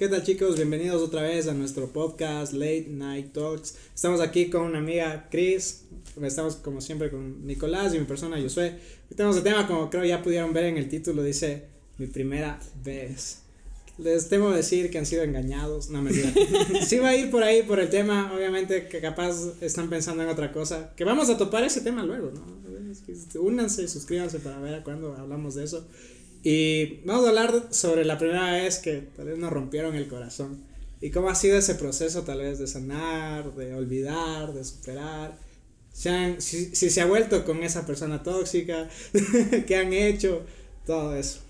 ¿Qué tal chicos? Bienvenidos otra vez a nuestro podcast Late Night Talks. Estamos aquí con una amiga Chris, estamos como siempre con Nicolás y mi persona Josué. Hoy tenemos el tema, como creo ya pudieron ver en el título, dice mi primera vez. Les temo decir que han sido engañados, no me digan. sí va a ir por ahí por el tema, obviamente que capaz están pensando en otra cosa, que vamos a topar ese tema luego, ¿no? Únanse, suscríbanse para ver a cuándo hablamos de eso. Y vamos a hablar sobre la primera vez que tal vez nos rompieron el corazón. Y cómo ha sido ese proceso tal vez de sanar, de olvidar, de superar. Si, si, se ha vuelto con esa persona tóxica, qué han hecho, todo eso.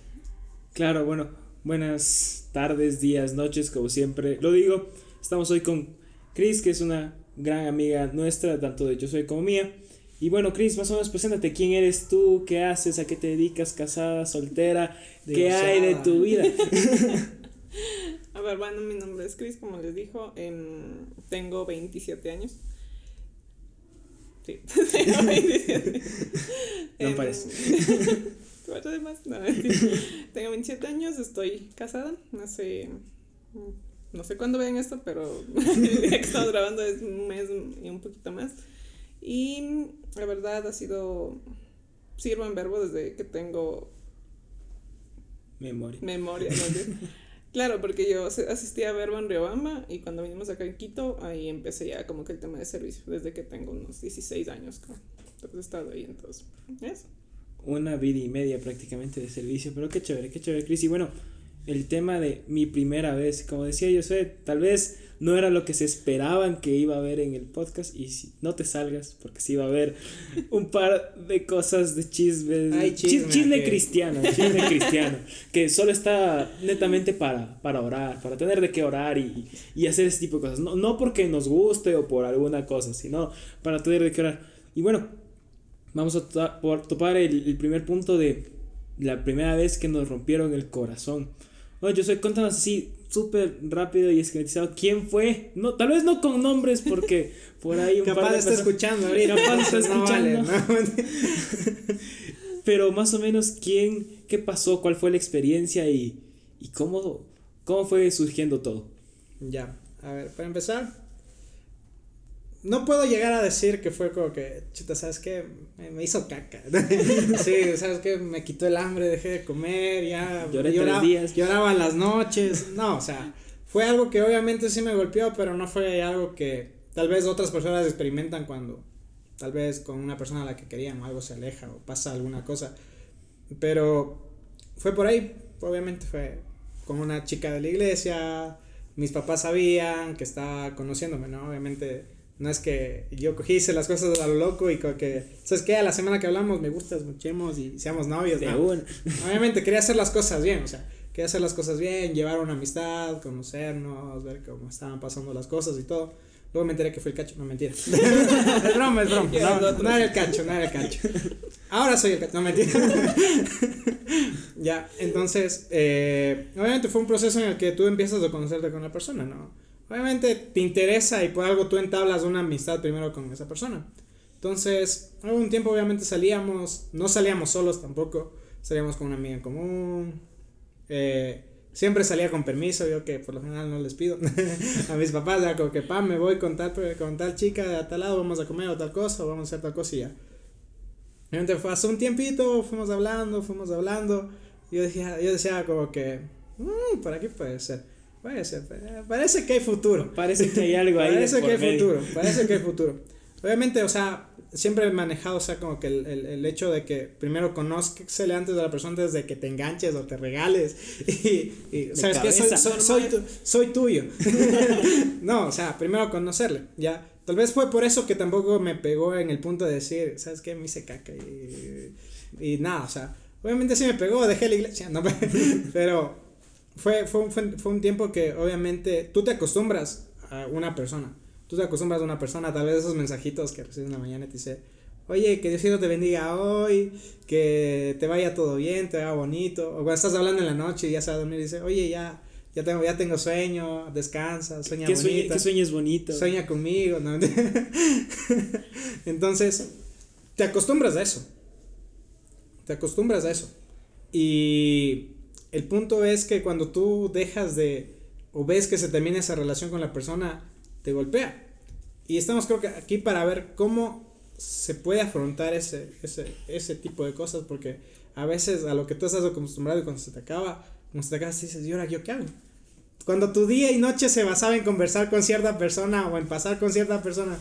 Claro, bueno, buenas tardes, días, noches, como siempre lo digo. Estamos hoy con Chris, que es una gran amiga nuestra, tanto de yo soy como mía. Y bueno, Chris, más o menos preséntate, ¿quién eres tú? ¿Qué haces? ¿A qué te dedicas? ¿Casada? ¿Soltera? ¿Qué hay de tu vida? A ver, bueno, mi nombre es Chris, como les dijo, em, tengo 27 años. Sí, tengo 27. no em, parece. No, tengo 27 años, estoy casada, hace no sé cuándo vean esto, pero el día que estamos grabando es un mes y un poquito más. Y la verdad ha sido, sirvo en verbo desde que tengo memoria. Memoria, Claro, porque yo asistí a Verbo en Riobamba y cuando vinimos acá en Quito, ahí empecé ya como que el tema de servicio, desde que tengo unos 16 años. Entonces he estado ahí, entonces, eso. Una vida y media prácticamente de servicio, pero qué chévere, qué chévere, Cris. Y bueno, el tema de mi primera vez, como decía yo, sé, tal vez no era lo que se esperaban que iba a haber en el podcast y si no te salgas porque sí iba a haber un par de cosas de chismes, chisme, cristiano, chisme cristiano, que solo está netamente para, para orar, para tener de qué orar y, y hacer ese tipo de cosas, no, no porque nos guste o por alguna cosa, sino para tener de qué orar. Y bueno, vamos a topar el, el primer punto de la primera vez que nos rompieron el corazón. Bueno, yo soy, cuéntanos así, súper rápido y esquematizado quién fue. No, tal vez no con nombres porque por ahí un Capaz par de está escuchando ahorita. Capaz está escuchando. Pero más o menos quién, qué pasó, cuál fue la experiencia y, y cómo, cómo fue surgiendo todo. Ya, a ver, para empezar, no puedo llegar a decir que fue como que, chuta, ¿sabes qué? Me, hizo caca. sí, ¿sabes qué? Me quitó el hambre, dejé de comer, ya. Lloré lloraba, días. Lloraba las noches. No, o sea, fue algo que obviamente sí me golpeó, pero no fue algo que tal vez otras personas experimentan cuando tal vez con una persona a la que querían o algo se aleja o pasa alguna cosa. Pero fue por ahí, obviamente fue con una chica de la iglesia. Mis papás sabían que estaba conociéndome, ¿no? Obviamente no es que yo cogí hice las cosas a lo loco y que, ¿sabes qué? A la semana que hablamos me gustas, muchemos y seamos novios. Obviamente quería hacer las cosas bien, o sea, quería hacer las cosas bien, llevar una amistad, conocernos, ver cómo estaban pasando las cosas y todo. Luego me enteré que fue el cacho, no mentira. es broma, es broma. No, no, era el cacho, no era el cacho. Ahora soy el cacho, no mentira. ya, entonces, eh, obviamente fue un proceso en el que tú empiezas a conocerte con la persona, ¿no? Obviamente te interesa y por algo tú entablas una amistad primero con esa persona. Entonces, algún tiempo obviamente salíamos, no salíamos solos tampoco, salíamos con una amiga en común. Eh, siempre salía con permiso, yo que por lo general no les pido a mis papás, ya como que, pa, me voy con tal, con tal chica de tal lado, vamos a comer o tal cosa, o vamos a hacer tal cosa y ya. Obviamente fue hace un tiempito, fuimos hablando, fuimos hablando. Yo decía, yo decía como que, mmm, por aquí puede ser. Ser, parece que hay futuro. Parece que hay algo ahí. parece que hay futuro, parece que hay futuro. Obviamente, o sea, siempre he manejado, o sea, como que el, el, el hecho de que primero conozcas antes de la persona desde que te enganches o te regales. Y, y ¿sabes qué? Soy, soy, soy, tuyo. no, o sea, primero conocerle, ya. Tal vez fue por eso que tampoco me pegó en el punto de decir, ¿sabes qué? Me hice caca y, y nada, o sea, obviamente sí me pegó, dejé la iglesia, no, pero fue, fue, fue, fue un tiempo que obviamente tú te acostumbras a una persona. Tú te acostumbras a una persona, tal vez esos mensajitos que recibes en la mañana y te dice, oye, que Dios te bendiga hoy, que te vaya todo bien, te vaya bonito. O cuando estás hablando en la noche y ya se va a dormir y dice, oye, ya, ya tengo, ya tengo sueño, descansa, sueña bonito. que sueñes bonito. Sueña conmigo, ¿no? Entonces, te acostumbras a eso. Te acostumbras a eso. Y el punto es que cuando tú dejas de, o ves que se termina esa relación con la persona, te golpea. Y estamos creo que aquí para ver cómo se puede afrontar ese, ese, ese tipo de cosas, porque a veces a lo que tú estás acostumbrado y cuando se te acaba, cuando se te acaba, dices, ¿y ahora yo qué hago? Cuando tu día y noche se basaba en conversar con cierta persona o en pasar con cierta persona,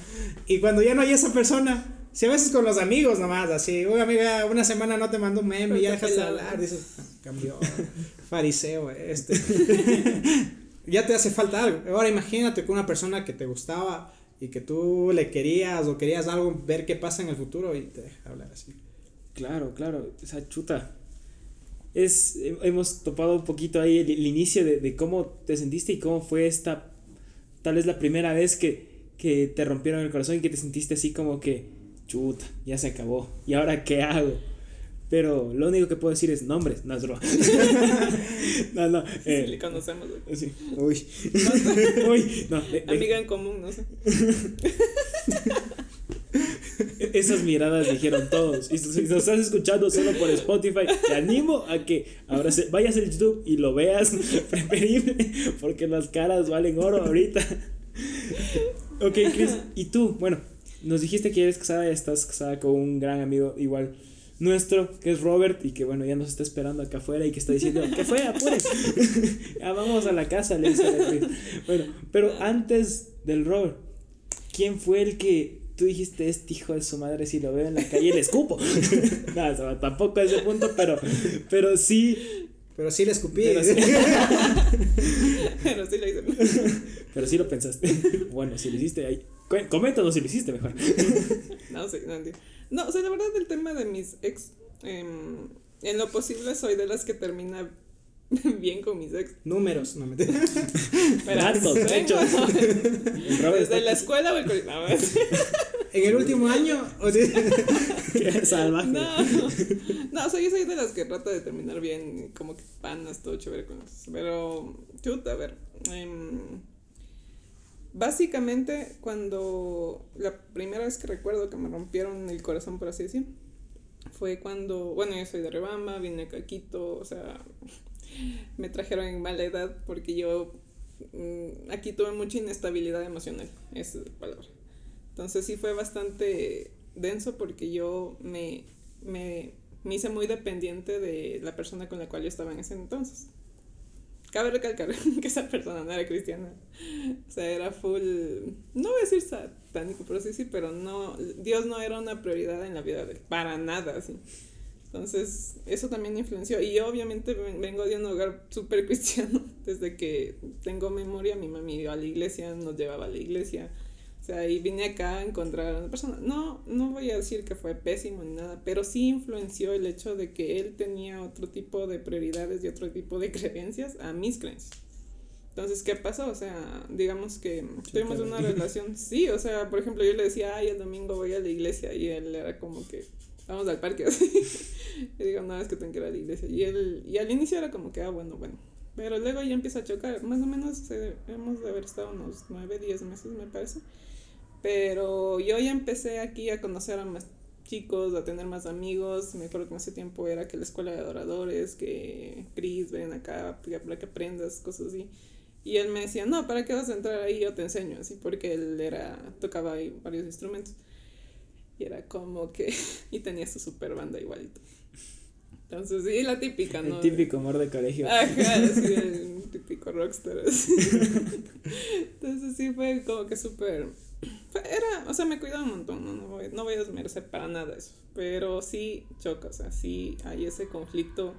y cuando ya no hay esa persona, si a veces con los amigos nomás, así, uy amiga, una semana no te mando un meme y ya dejas de hablar, dices, ah, cambió, fariseo este. ya te hace falta algo. Ahora imagínate con una persona que te gustaba y que tú le querías o querías algo, ver qué pasa en el futuro y te deja hablar así. Claro, claro, esa chuta. Es, hemos topado un poquito ahí el, inicio de, de, cómo te sentiste y cómo fue esta, tal vez la primera vez que, que te rompieron el corazón y que te sentiste así como que, chuta, ya se acabó, ¿y ahora qué hago? Pero lo único que puedo decir es nombres, no es broma. no, no. Eh, sí, le conocemos. Sí. Uy. Uy. No, Amiga en común, no sé. Esas miradas dijeron todos. Y si nos estás escuchando solo por Spotify, te animo a que ahora se, vayas al YouTube y lo veas preferible, porque las caras valen oro ahorita. ok, Chris, ¿y tú? Bueno, nos dijiste que eres casada y estás casada con un gran amigo igual nuestro, que es Robert, y que bueno, ya nos está esperando acá afuera y que está diciendo, ¿qué fue? Apures. ya vamos a la casa, le dice Bueno, pero antes del Robert, ¿quién fue el que tú dijiste, este hijo de su madre, si lo veo en la calle, le escupo? no, tampoco a ese punto, pero, pero sí. Pero sí le escupí. Pero sí, pero sí lo hice. pero sí lo pensaste. bueno, si lo hiciste ahí. Coméntanos si lo hiciste mejor. no, sí, no entiendo. No, o sea, la verdad el tema de mis ex, eh, en lo posible soy de las que termina bien con mis ex. Números, no me Datos, hechos. ¿Desde la escuela o el colegio? en el último año. O Qué salvaje. No, no, o sea, yo soy de las que trata de terminar bien, como que panas, todo chévere con eso. Pero, chuta, a ver. Eh, Básicamente, cuando la primera vez que recuerdo que me rompieron el corazón, por así decir, fue cuando, bueno, yo soy de Rebamba, vine a Caquito, o sea, me trajeron en mala edad porque yo mm, aquí tuve mucha inestabilidad emocional, esa es la palabra. Entonces sí fue bastante denso porque yo me, me, me hice muy dependiente de la persona con la cual yo estaba en ese entonces. Cabe recalcar que esa persona no era cristiana. O sea, era full, no voy a decir satánico, pero sí, sí, pero no, Dios no era una prioridad en la vida de él, para nada, así. Entonces, eso también influenció. Y yo obviamente vengo de un hogar súper cristiano. Desde que tengo memoria, mi mami iba a la iglesia, nos llevaba a la iglesia sea, y vine acá a encontrar a una persona. No, no voy a decir que fue pésimo ni nada, pero sí influenció el hecho de que él tenía otro tipo de prioridades y otro tipo de creencias a mis creencias. Entonces, ¿qué pasó? O sea, digamos que tuvimos una relación, sí, o sea, por ejemplo, yo le decía, ay, el domingo voy a la iglesia y él era como que, vamos al parque, así. y digo, no, es que tengo que ir a la iglesia. Y él, y al inicio era como que, ah, bueno, bueno. Pero luego ya empieza a chocar, más o menos eh, hemos de haber estado unos 9, 10 meses, me parece. Pero yo ya empecé aquí a conocer a más chicos, a tener más amigos. Me acuerdo que en ese tiempo era que la escuela de adoradores, que Chris, ven acá para que aprendas, cosas así. Y él me decía, no, ¿para qué vas a entrar ahí? Yo te enseño, así, porque él era, tocaba varios instrumentos. Y era como que, y tenía su super banda igualito. Entonces, sí, la típica, ¿no? El típico amor de colegio. Ajá, sí, el típico rockstar. Entonces, sí, fue como que súper era, o sea, me cuidaba un montón, no, voy, no voy a desmerecer para nada eso, pero sí choca, o sea, sí hay ese conflicto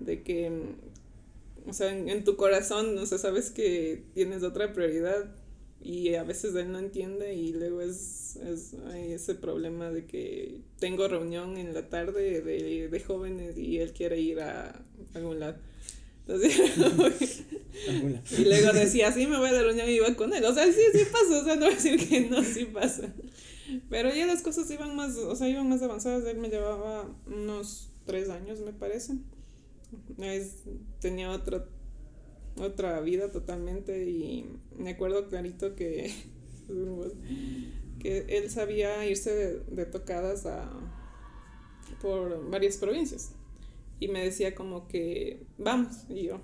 de que, mm, o sea, en, tu corazón, o sea, sabes que tienes otra prioridad y a veces él no entiende y luego es, es hay ese problema de que tengo reunión en la tarde de, de jóvenes y él quiere ir a algún lado y luego decía, sí, me voy a la reunión y iba con él. O sea, sí, sí pasa, o sea, no voy a decir que no, sí pasa. Pero ya las cosas iban más, o sea, iban más avanzadas. Él me llevaba unos tres años, me parece. Es, tenía otra, otra vida totalmente y me acuerdo clarito que, que él sabía irse de, de tocadas a, por varias provincias y me decía como que vamos y yo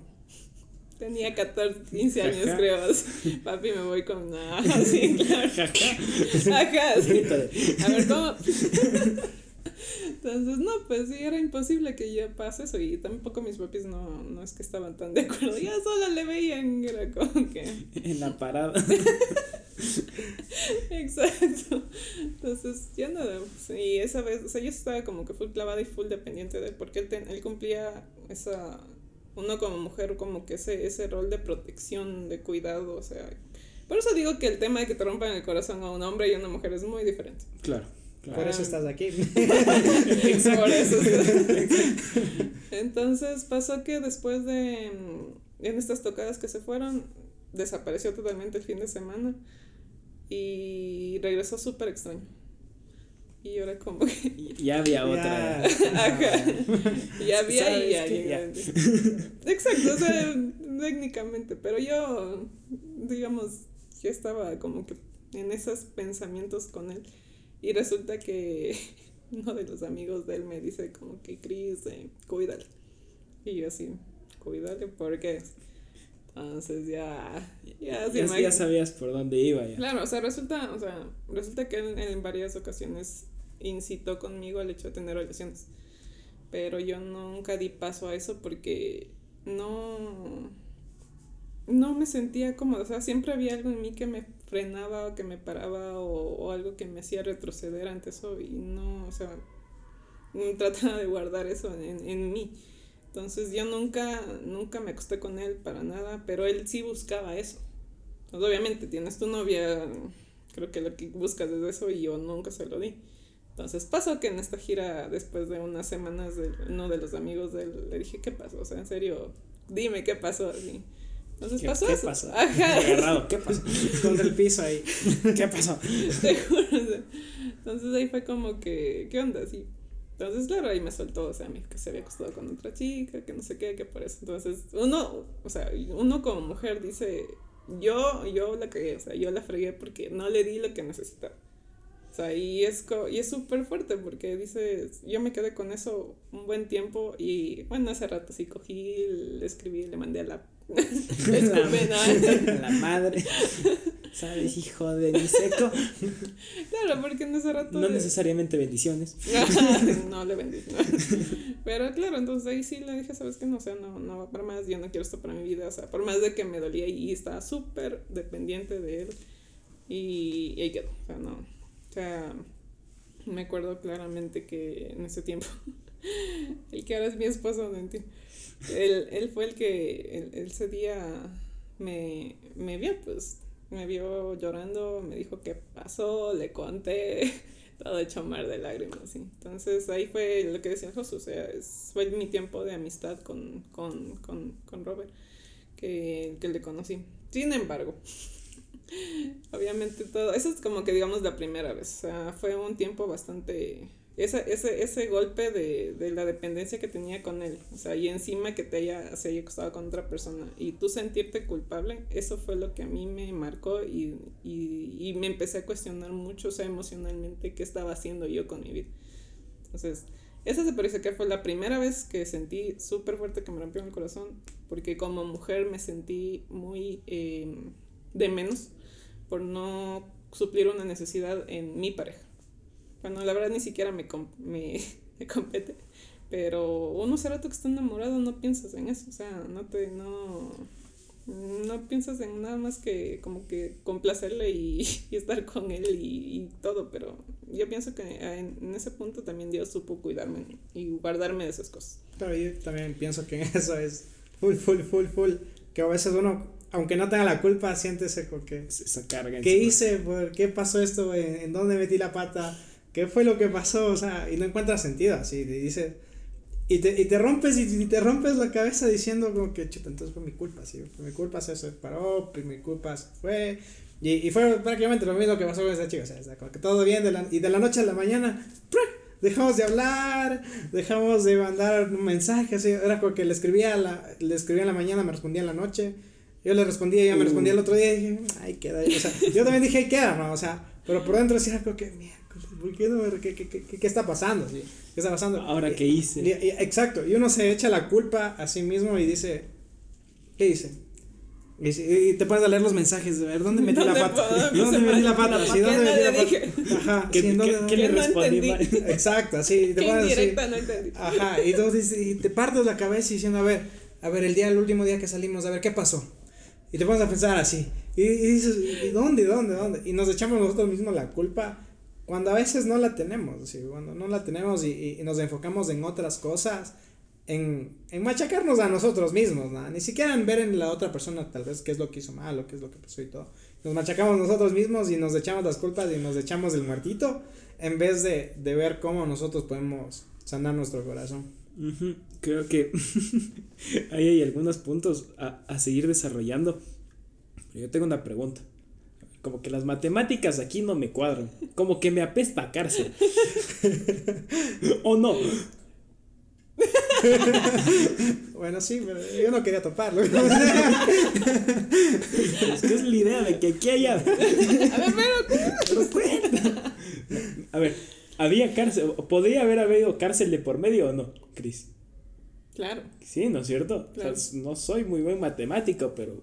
Tenía 14, 15 años, creo. Papi, me voy con. Ah, sí, claro. Ajá, sí. A ver, ¿cómo? Entonces, no, pues sí, era imposible que yo pase eso. Y tampoco mis papis no, no es que estaban tan de acuerdo. Ya solo le veían, era como que. En la parada. Exacto. Entonces, ya no. Y esa vez, o sea, yo estaba como que full clavada y full dependiente de él, porque él, él cumplía esa. Uno como mujer, como que ese, ese rol de protección, de cuidado, o sea. Por eso digo que el tema de que te rompan el corazón a un hombre y a una mujer es muy diferente. Claro. Por eso estás aquí. Por eso Entonces pasó que después de en estas tocadas que se fueron, desapareció totalmente el fin de semana y regresó súper extraño. Y ahora como que... Ya había otra. Ya había y ya. Exacto, o sea, técnicamente. Pero yo, digamos, yo estaba como que en esos pensamientos con él. Y resulta que uno de los amigos de él me dice como que Cris, eh, cuídale. Y yo así, cuídale porque entonces ya ya, ya, sabías por dónde iba ya. Claro, o sea, resulta, o sea, resulta que él en varias ocasiones incitó conmigo al hecho de tener relaciones. Pero yo nunca di paso a eso porque no no me sentía cómoda, o sea, siempre había algo en mí que me frenaba o que me paraba o, algo que me hacía retroceder ante eso y no, o sea, trataba de guardar eso en, en mí. Entonces yo nunca, nunca me acosté con él para nada, pero él sí buscaba eso. Obviamente tienes tu novia, creo que lo que buscas es eso y yo nunca se lo di. Entonces pasó que en esta gira, después de unas semanas, de, uno de los amigos de él, le dije, ¿qué pasó? O sea, en serio, dime qué pasó. Así. Entonces pasó ¿qué eso. Pasó? Agarrado, ¿qué pasó? Con el piso ahí. ¿Qué pasó? Entonces ahí fue como que, ¿qué onda? Sí. Entonces, claro, ahí me soltó, o sea, que se había acostado con otra chica, que no sé qué, que por eso. Entonces, uno, o sea, uno como mujer dice, yo, yo la cagué, o sea, yo la fregué porque no le di lo que necesitaba. O sea, y es y súper fuerte porque dices, yo me quedé con eso un buen tiempo y bueno, hace rato sí cogí, le escribí, le mandé a la la, la madre. ¿Sabes, hijo de mi seco? Claro, porque en ese rato. No necesariamente bendiciones. no le bendigo. Pero claro, entonces ahí sí le dije, ¿sabes qué? No, o sea, no, no va para más, yo no quiero esto para mi vida. O sea, por más de que me dolía y estaba súper dependiente de él. Y, y ahí quedó. O sea, no. O sea, me acuerdo claramente que en ese tiempo. el que ahora es mi esposo, no entiendo él, él fue el que ese día me, me vio, pues me vio llorando, me dijo qué pasó, le conté, todo hecho mar de lágrimas. ¿sí? Entonces ahí fue lo que decía José, o sea, fue mi tiempo de amistad con, con, con, con Robert, que, que le conocí. Sin embargo, obviamente todo, eso es como que digamos la primera vez, o sea, fue un tiempo bastante ese, ese, ese golpe de, de, la dependencia que tenía con él, o sea, y encima que te haya, se haya acostado con otra persona, y tú sentirte culpable, eso fue lo que a mí me marcó y, y, y me empecé a cuestionar mucho, o sea, emocionalmente, qué estaba haciendo yo con mi vida. Entonces, esa se parece que fue la primera vez que sentí súper fuerte que me rompió el corazón, porque como mujer me sentí muy eh, de menos por no suplir una necesidad en mi pareja. Bueno, la verdad ni siquiera me, me, compete. Pero uno hace rato que está enamorado no piensas en eso. O sea, no te, no, no piensas en nada más que como que complacerle y, estar con él y, todo. Pero yo pienso que en, ese punto también Dios supo cuidarme y guardarme de esas cosas. Pero yo también pienso que eso es full, full, full, full. Que a veces uno, aunque no tenga la culpa, siente ese que... Esa carga. ¿Qué hice? ¿Por qué pasó esto? ¿En dónde metí la pata? ¿Qué fue lo que pasó? O sea, y no encuentras sentido, así, te dice, y te, y te rompes y, te rompes la cabeza diciendo como que, chuta, entonces fue mi culpa, sí, fue mi culpa, se paró, pues mi culpa fue, y, y fue prácticamente lo mismo que pasó con esa chica, o sea, como que todo bien, de la, y de la noche a la mañana, dejamos de hablar, dejamos de mandar un mensaje, así, era como que le escribía, la, le escribía en la mañana, me respondía en la noche, yo le respondía, ella me respondía el otro día, y dije, ay, queda, o sea, yo también dije, ahí queda, ¿no? O sea, pero por dentro decía como que, mierda qué, qué, qué, qué, está pasando? ¿Qué está pasando? Ahora, ¿qué hice? exacto, y uno se echa la culpa a sí mismo y dice, ¿qué hice? Y, te puedes leer los mensajes, a ver, ¿dónde metí la ¿Dónde pata? ¿Dónde me- metí la pata? Sí, ¿Qué ¿dónde no metí la pata? Ajá, ¿Qué, sí, ¿en dónde- qué- qué le no respondí entendí. Exacto, así. Te Qué pones así. no entendí. Ajá, y, dices- y te partes la cabeza diciendo, a ver, a ver, el día, el último día que salimos, a ver, ¿qué pasó? Y te pones a pensar así. Y, y dices, ¿y dónde, dónde, dónde? Y nos echamos nosotros mismos la culpa cuando a veces no la tenemos, así, cuando no la tenemos y, y- y nos enfocamos en otras cosas, en, en machacarnos a nosotros mismos, ¿no? Ni siquiera en ver en la otra persona tal vez qué es lo que hizo mal o qué es lo que pasó y todo. Nos machacamos nosotros mismos y nos echamos las culpas y nos echamos el muertito en vez de, de ver cómo nosotros podemos sanar nuestro corazón. Creo que ahí hay algunos puntos a, a seguir desarrollando. Pero yo tengo una pregunta. Como que las matemáticas aquí no me cuadran. Como que me apesta a cárcel. ¿O no? Bueno, sí, pero yo no quería toparlo. Es que es la idea de que aquí haya. A ver, pero. Cuenta. A ver, ¿había cárcel? ¿Podría haber habido cárcel de por medio o no, Cris? Claro. Sí, ¿no es cierto? Claro. O sea, no soy muy buen matemático, pero.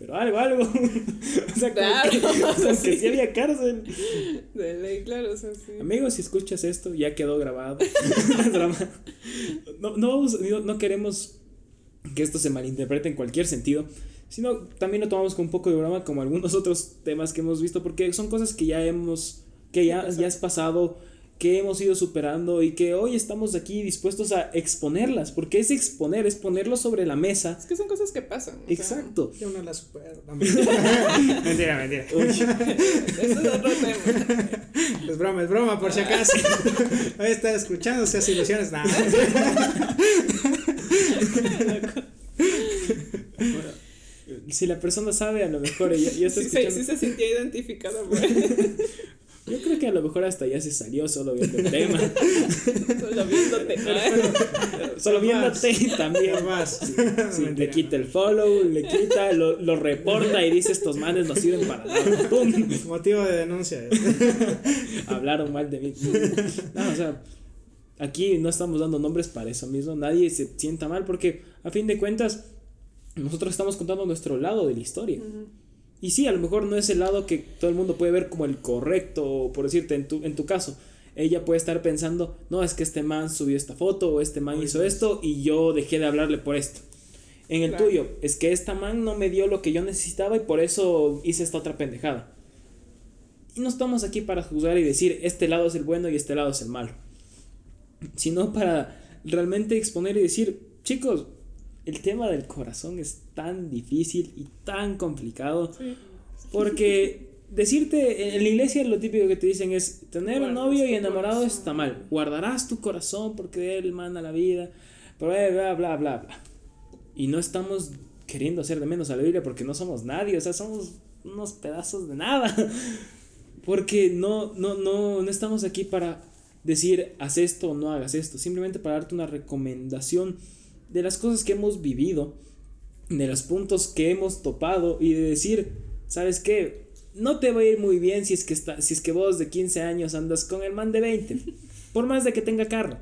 Pero algo, algo. o sea, como Claro, que, o sea, como que sí. sí había cárcel. De ley, claro, o sea, sí. Amigos, si escuchas esto, ya quedó grabado. No, no, no, queremos que esto se malinterprete en cualquier sentido, sino también lo tomamos con un poco de broma, como algunos otros temas que hemos visto, porque son cosas que ya hemos, que ya, ya es pasado, que hemos ido superando y que hoy estamos aquí dispuestos a exponerlas, porque es exponer, es ponerlo sobre la mesa. Es que son cosas que pasan. o sea, Exacto. Yo no la supero. no, mentira, mentira. Uy, Eso es otro tema. Es broma, es broma, por si acaso. Hoy está escuchando, seas ilusiones. Nada. si la persona sabe, a lo mejor ya está Sí, se- escuchando. sí se sintió identificada, güey. Yo creo que a lo mejor hasta ya se salió solo viendo el tema. Solo viéndote. Solo Jamás. viéndote también. Sí, le Mentira, quita el follow, le quita, lo, lo reporta y dice estos manes no sirven para nada. ¡Pum! Motivo de denuncia. Hablaron mal de mí. No, o sea, aquí no estamos dando nombres para eso mismo. Nadie se sienta mal porque a fin de cuentas nosotros estamos contando nuestro lado de la historia. Y sí, a lo mejor no es el lado que todo el mundo puede ver como el correcto, por decirte, en tu, en tu caso. Ella puede estar pensando, no, es que este man subió esta foto o este man hizo esto y yo dejé de hablarle por esto. En el Claro. tuyo, es que esta man no me dio lo que yo necesitaba y por eso hice esta otra pendejada. Y no estamos aquí para juzgar y decir, este lado es el bueno y este lado es el malo. Sino para realmente exponer y decir, chicos, el tema del corazón es tan difícil y tan complicado. Sí. Porque decirte, en la iglesia lo típico que te dicen es, tener un Guardas novio y enamorado corazón. está mal. Guardarás tu corazón porque él manda la vida. Bla, bla, bla, bla, bla. Y no estamos queriendo hacer de menos a la Biblia porque no somos nadie, o sea, somos unos pedazos de nada. Porque no, no, no, no estamos aquí para decir haz esto o no hagas esto, simplemente para darte una recomendación de las cosas que hemos vivido, de los puntos que hemos topado y de decir, ¿sabes qué? No te va a ir muy bien si es que está, si es que vos de 15 años andas con el man de 20, por más de que tenga carro.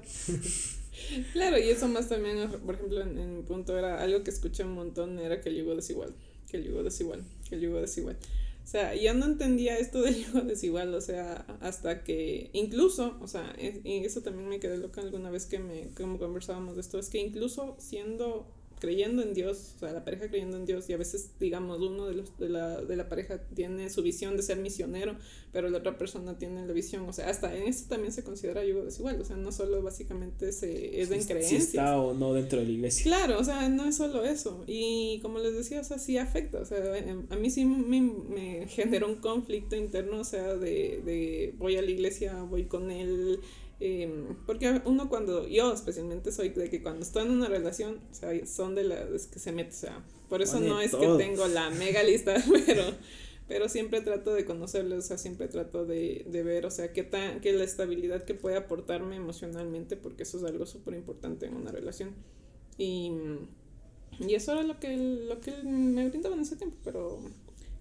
Claro, y eso más también, por ejemplo, en, en mi punto era algo que escuché un montón, era que el yugo desigual, que el yugo desigual, que el yugo desigual. O sea, yo no entendía esto del yugo desigual, o sea, hasta que incluso, o sea, es- y eso también me quedé loca alguna vez que me, como conversábamos de esto, es que incluso siendo creyendo en Dios, o sea, la pareja creyendo en Dios, y a veces, digamos, uno de, los, de, la, de la pareja tiene su visión de ser misionero, pero la otra persona tiene la visión, o sea, hasta en eso también se considera yugo desigual, o sea, no solo básicamente se, es en Si creencias. está o no dentro de la iglesia. Claro, o sea, no es solo eso. Y como les decía, o sea, sí afecta. O sea, em, a mí sí me, me generó un conflicto interno, o sea, de, de voy a la iglesia, voy con él. Em, porque uno cuando, yo especialmente soy de que cuando estoy en una relación, o sea, son de las que se mete, o sea, por eso no es que tengo la mega lista, pero, pero siempre trato de conocerlos, o sea, siempre trato de, de ver, o sea, qué tan, que la estabilidad que puede aportarme emocionalmente, porque eso es algo súper importante en una relación. Y, y eso era lo que, lo que me brindaba en ese tiempo, pero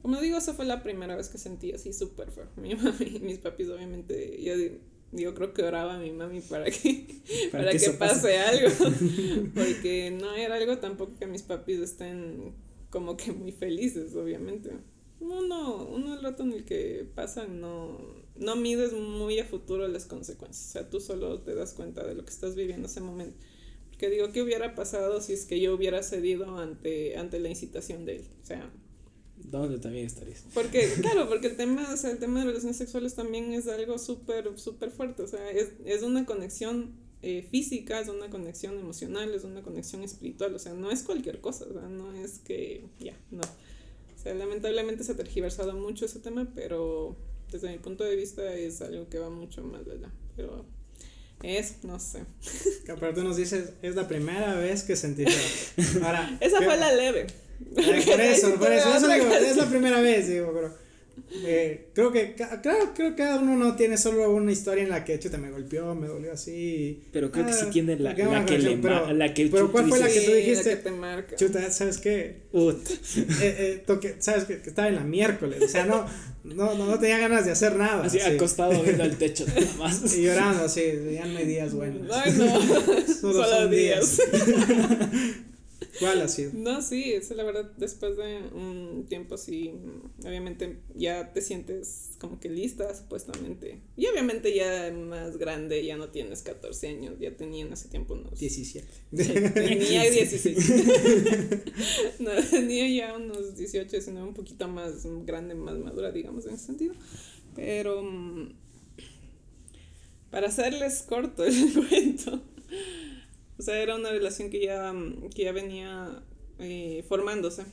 como digo, esa fue la primera vez que sentí así súper feo. Mi mami, mis papis obviamente, di- yo creo que oraba a mi mami para que, Para para, que que, pase. algo, porque no era algo tampoco que mis papis estén como que muy felices, obviamente. Uno, uno el rato en el que pasa no, no mides muy a futuro las consecuencias. O sea, tú solo te das cuenta de lo que estás viviendo ese momento. Porque digo, ¿qué hubiera pasado si es que yo hubiera cedido ante, ante la incitación de él? O sea, ¿Dónde también estarías? porque, claro, porque el tema, o sea, el tema de relaciones sexuales también es algo súper, súper fuerte. O sea, es, es una conexión eh, física, es una conexión emocional, es una conexión espiritual. O sea, no es cualquier cosa. O sea, no es que, ya, no. O sea, lamentablemente se ha tergiversado mucho ese tema, pero desde mi punto de vista es algo que va mucho más allá. Pero es, no sé. Pero tú nos dices, es la primera vez que sentí. Ahora. Esa ¿qué- fue la leve. Por eso, por eso, eso digo, es la primera vez, digo, pero eh, creo que claro, creo que cada uno no tiene solo una historia en la que chuta me golpeó, me dolió así. Pero creo que sí Ah, tiene la, la que le pero- la que pero ¿cuál fue la que tú Sí, dijiste? que te marca. Chuta, ¿sabes qué? "Ut". Eh, eh, toque, ¿sabes qué? Que estaba en la miércoles, o sea, no, no, no, no tenía ganas de hacer nada. Así así. acostado viendo al techo nada más. Y llorando, así, ya no hay días buenos. Ay, no. Solo Solo son días. ¿Cuál ha sido? No, sí, eso la verdad, después de un tiempo sí, obviamente ya te sientes como que lista, supuestamente. Y obviamente ya más grande, ya no tienes 14 años, ya tenía en ese tiempo unos... 17. Tenía 16. no, tenía ya unos 18, sino un poquito más grande, más madura, digamos, en ese sentido. Pero mm, para hacerles corto el cuento, o sea, era una relación que ya, que ya venía eh, formándose.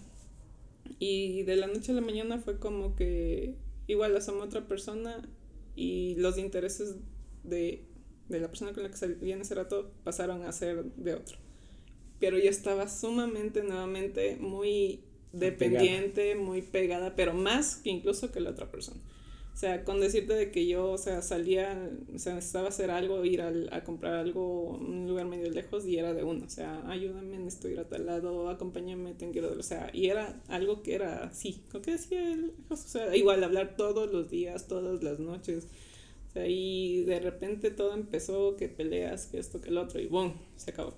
Y de la noche a la mañana fue como que igual asomó otra persona y los intereses de, de la persona con la que salía en ese rato pasaron a ser de otro. Pero yo estaba sumamente, nuevamente, muy dependiente, muy pegada, pero más que incluso que la otra persona. O sea, con decirte de que yo, o sea, salía, o sea, necesitaba hacer algo, ir al- a comprar algo en un lugar medio lejos y era de uno. O sea, ayúdame, necesito ir a tal lado, acompáñame, tengo que ir a... O sea, y era algo que era así, lo que decía él. O sea, igual hablar todos los días, todas las noches. O sea, y de repente todo empezó, que peleas, que esto, que el otro, y ¡boom! Se acabó.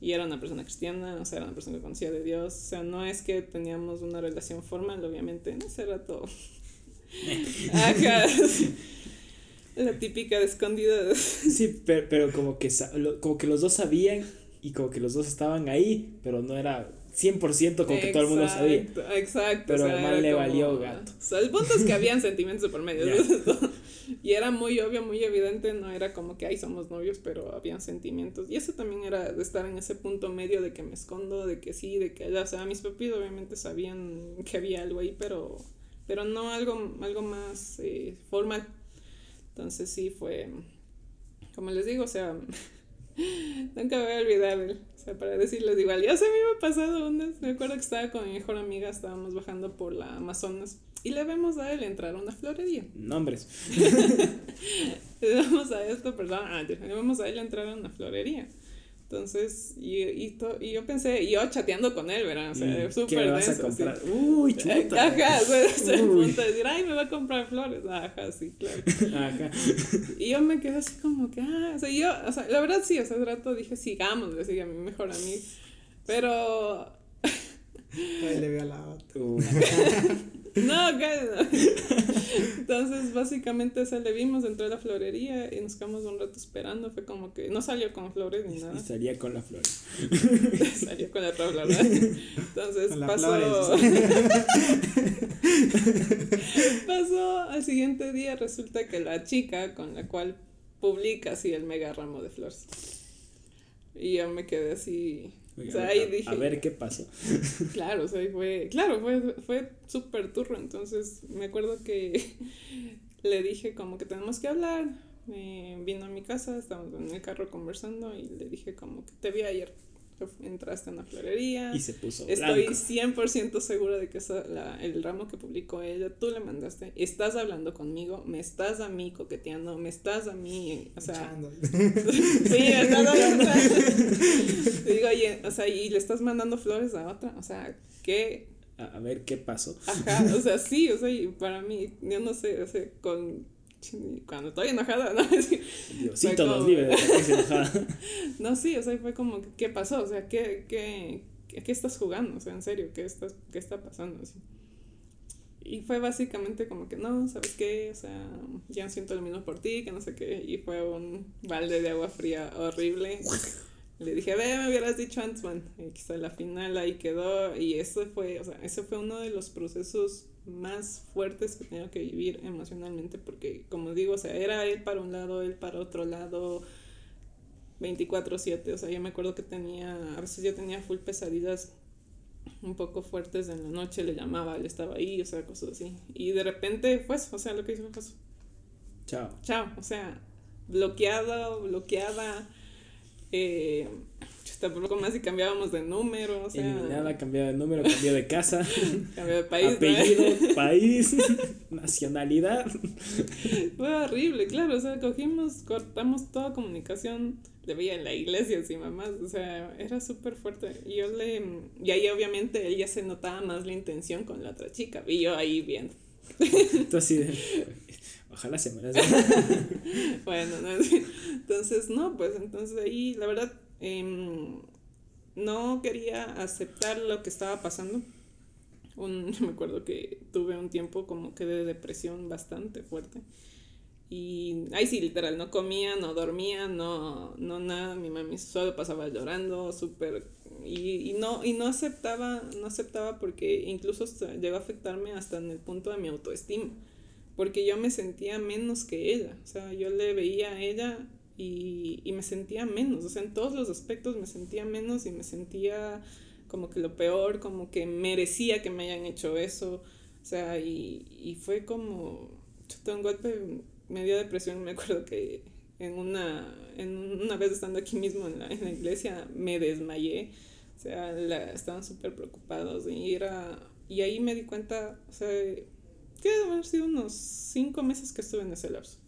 Y era una persona cristiana, o sea, era una persona que conocía de Dios. O sea, no es que teníamos una relación formal, obviamente, en ese rato. Ajá. La típica de escondidas. Sí, pero, pero como, que, como que los dos sabían y como que los dos estaban ahí, pero no era 100% como que todo el mundo sabía. Exacto. Pero o sea, al man era le como- valió gato. O sea, el punto es que habían sentimientos de por medio. Eso es todo. Y era muy obvio, muy evidente, no era como que ahí somos novios, pero habían sentimientos. Y eso también era de estar en ese punto medio de que me escondo, de que sí, de que allá. O sea, mis papis obviamente sabían que había algo ahí, pero, pero no algo, algo más eh, formal. Entonces sí fue, como les digo, o sea, nunca voy a olvidar, el- o sea, para decirles igual, ya se me iba pasado unas, me acuerdo que estaba con mi mejor amiga, estábamos bajando por la Amazonas y le vemos a él entrar a una florería. Nombres. Le vemos a esta persona, ah, le vemos a él entrar a una florería. Entonces, y, y, to- y yo pensé, y yo chateando con él, ¿verdad? O sea, Mm, ¿Qué súper denso? Uy, chuta. Ajá, o sea, Uy. punto de decir, ay, me va a comprar flores. Ajá, sí, claro. Ajá. Y yo me quedé así como que, ah, o sea, yo, o sea, la verdad sí, o sea, hace rato dije, sigamos, le dije a mi mejor amigo. Pero, Ahí le vio a la otra. No, cállate. Entonces, básicamente, o sea, le vimos, entró a la florería y nos quedamos un rato esperando. Fue como que no salió con flores ni y nada. salía con la flor. salió con la flor, ¿verdad? Entonces, Con pasó. flores. pasó al siguiente día, resulta que la chica con la cual publica así el mega ramo de flores. Y yo me quedé así. O sea, a, ahí a- dije. a ver qué pasó. Claro, o sea, fue, claro, fue, fue súper turro. Entonces, me acuerdo que le dije como que tenemos que hablar. Eh, vino a mi casa, estábamos en el carro conversando y le dije como que te vi ayer. Entraste a una florería. Y se puso Estoy blanco. 100% segura de que esa, la, el ramo que publicó ella, tú le mandaste. Estás hablando conmigo, me estás a mí coqueteando, me estás a mí, o sea. Sí, me estás hablando. Digo, oye, o sea, y le estás mandando flores a otra, o sea, ¿qué? A, a ver qué pasó. Ajá, o sea, sí, o sea, y para mí, yo no sé, o sea, con. Cuando estoy enojada, ¿no? Sí. Diosito nos libre de enojada. No, sí, o sea, fue como, ¿qué pasó? O sea, ¿qué, qué, ¿a qué estás jugando? O sea, en serio, ¿qué, estás, qué está pasando? Así. Y fue básicamente como que, no, ¿sabes qué? O sea, ya siento lo mismo por ti, que no sé qué. Y fue un balde de agua fría horrible. Le dije, ve, me hubieras dicho antes, man. Y quizá la final ahí quedó. Y eso fue, o sea, ese fue uno de los procesos más fuertes que tenía que vivir emocionalmente. Porque, como digo, o sea, era él para un lado, él para otro lado. 24/7, o sea, yo me acuerdo que tenía, a veces yo tenía full pesadillas un poco fuertes en la noche, le llamaba, él estaba ahí, o sea, cosas así. Y de repente, pues, o sea, lo que hizo fue Chao. Chao, o sea, bloqueado, bloqueada. Eh, tampoco más si cambiábamos de número, o sea. Eliminada, cambiaba de número, cambió de casa. cambió de país. Apellido, país, nacionalidad. Fue horrible, claro, o sea, cogimos, cortamos toda comunicación le veía en la iglesia encima más, o sea, era súper fuerte. Y yo le, y ahí obviamente él ya se notaba más la intención con la otra chica, y yo ahí viendo. Entonces, ojalá se me Bueno, ¿no? entonces, no, pues entonces ahí, la verdad, em, no quería aceptar lo que estaba pasando. Un, me acuerdo que tuve un tiempo como que de depresión bastante fuerte. Y ahí sí, literal, no comía, no dormía, no, no nada, mi mami solo pasaba llorando, súper, y, y, no, y no aceptaba, no aceptaba porque incluso llegó a afectarme hasta en el punto de mi autoestima, porque yo me sentía menos que ella, o sea, yo le veía a ella y, y me sentía menos, o sea, en todos los aspectos me sentía menos y me sentía como que lo peor, como que merecía que me hayan hecho eso, o sea, y, y fue como, tengo un golpe me dio depresión, me acuerdo que en una, en una vez estando aquí mismo en la, en la iglesia me desmayé, o sea, la, estaban súper preocupados y era, y ahí me di cuenta, o sea, que debe sido unos cinco meses que estuve en ese lapso,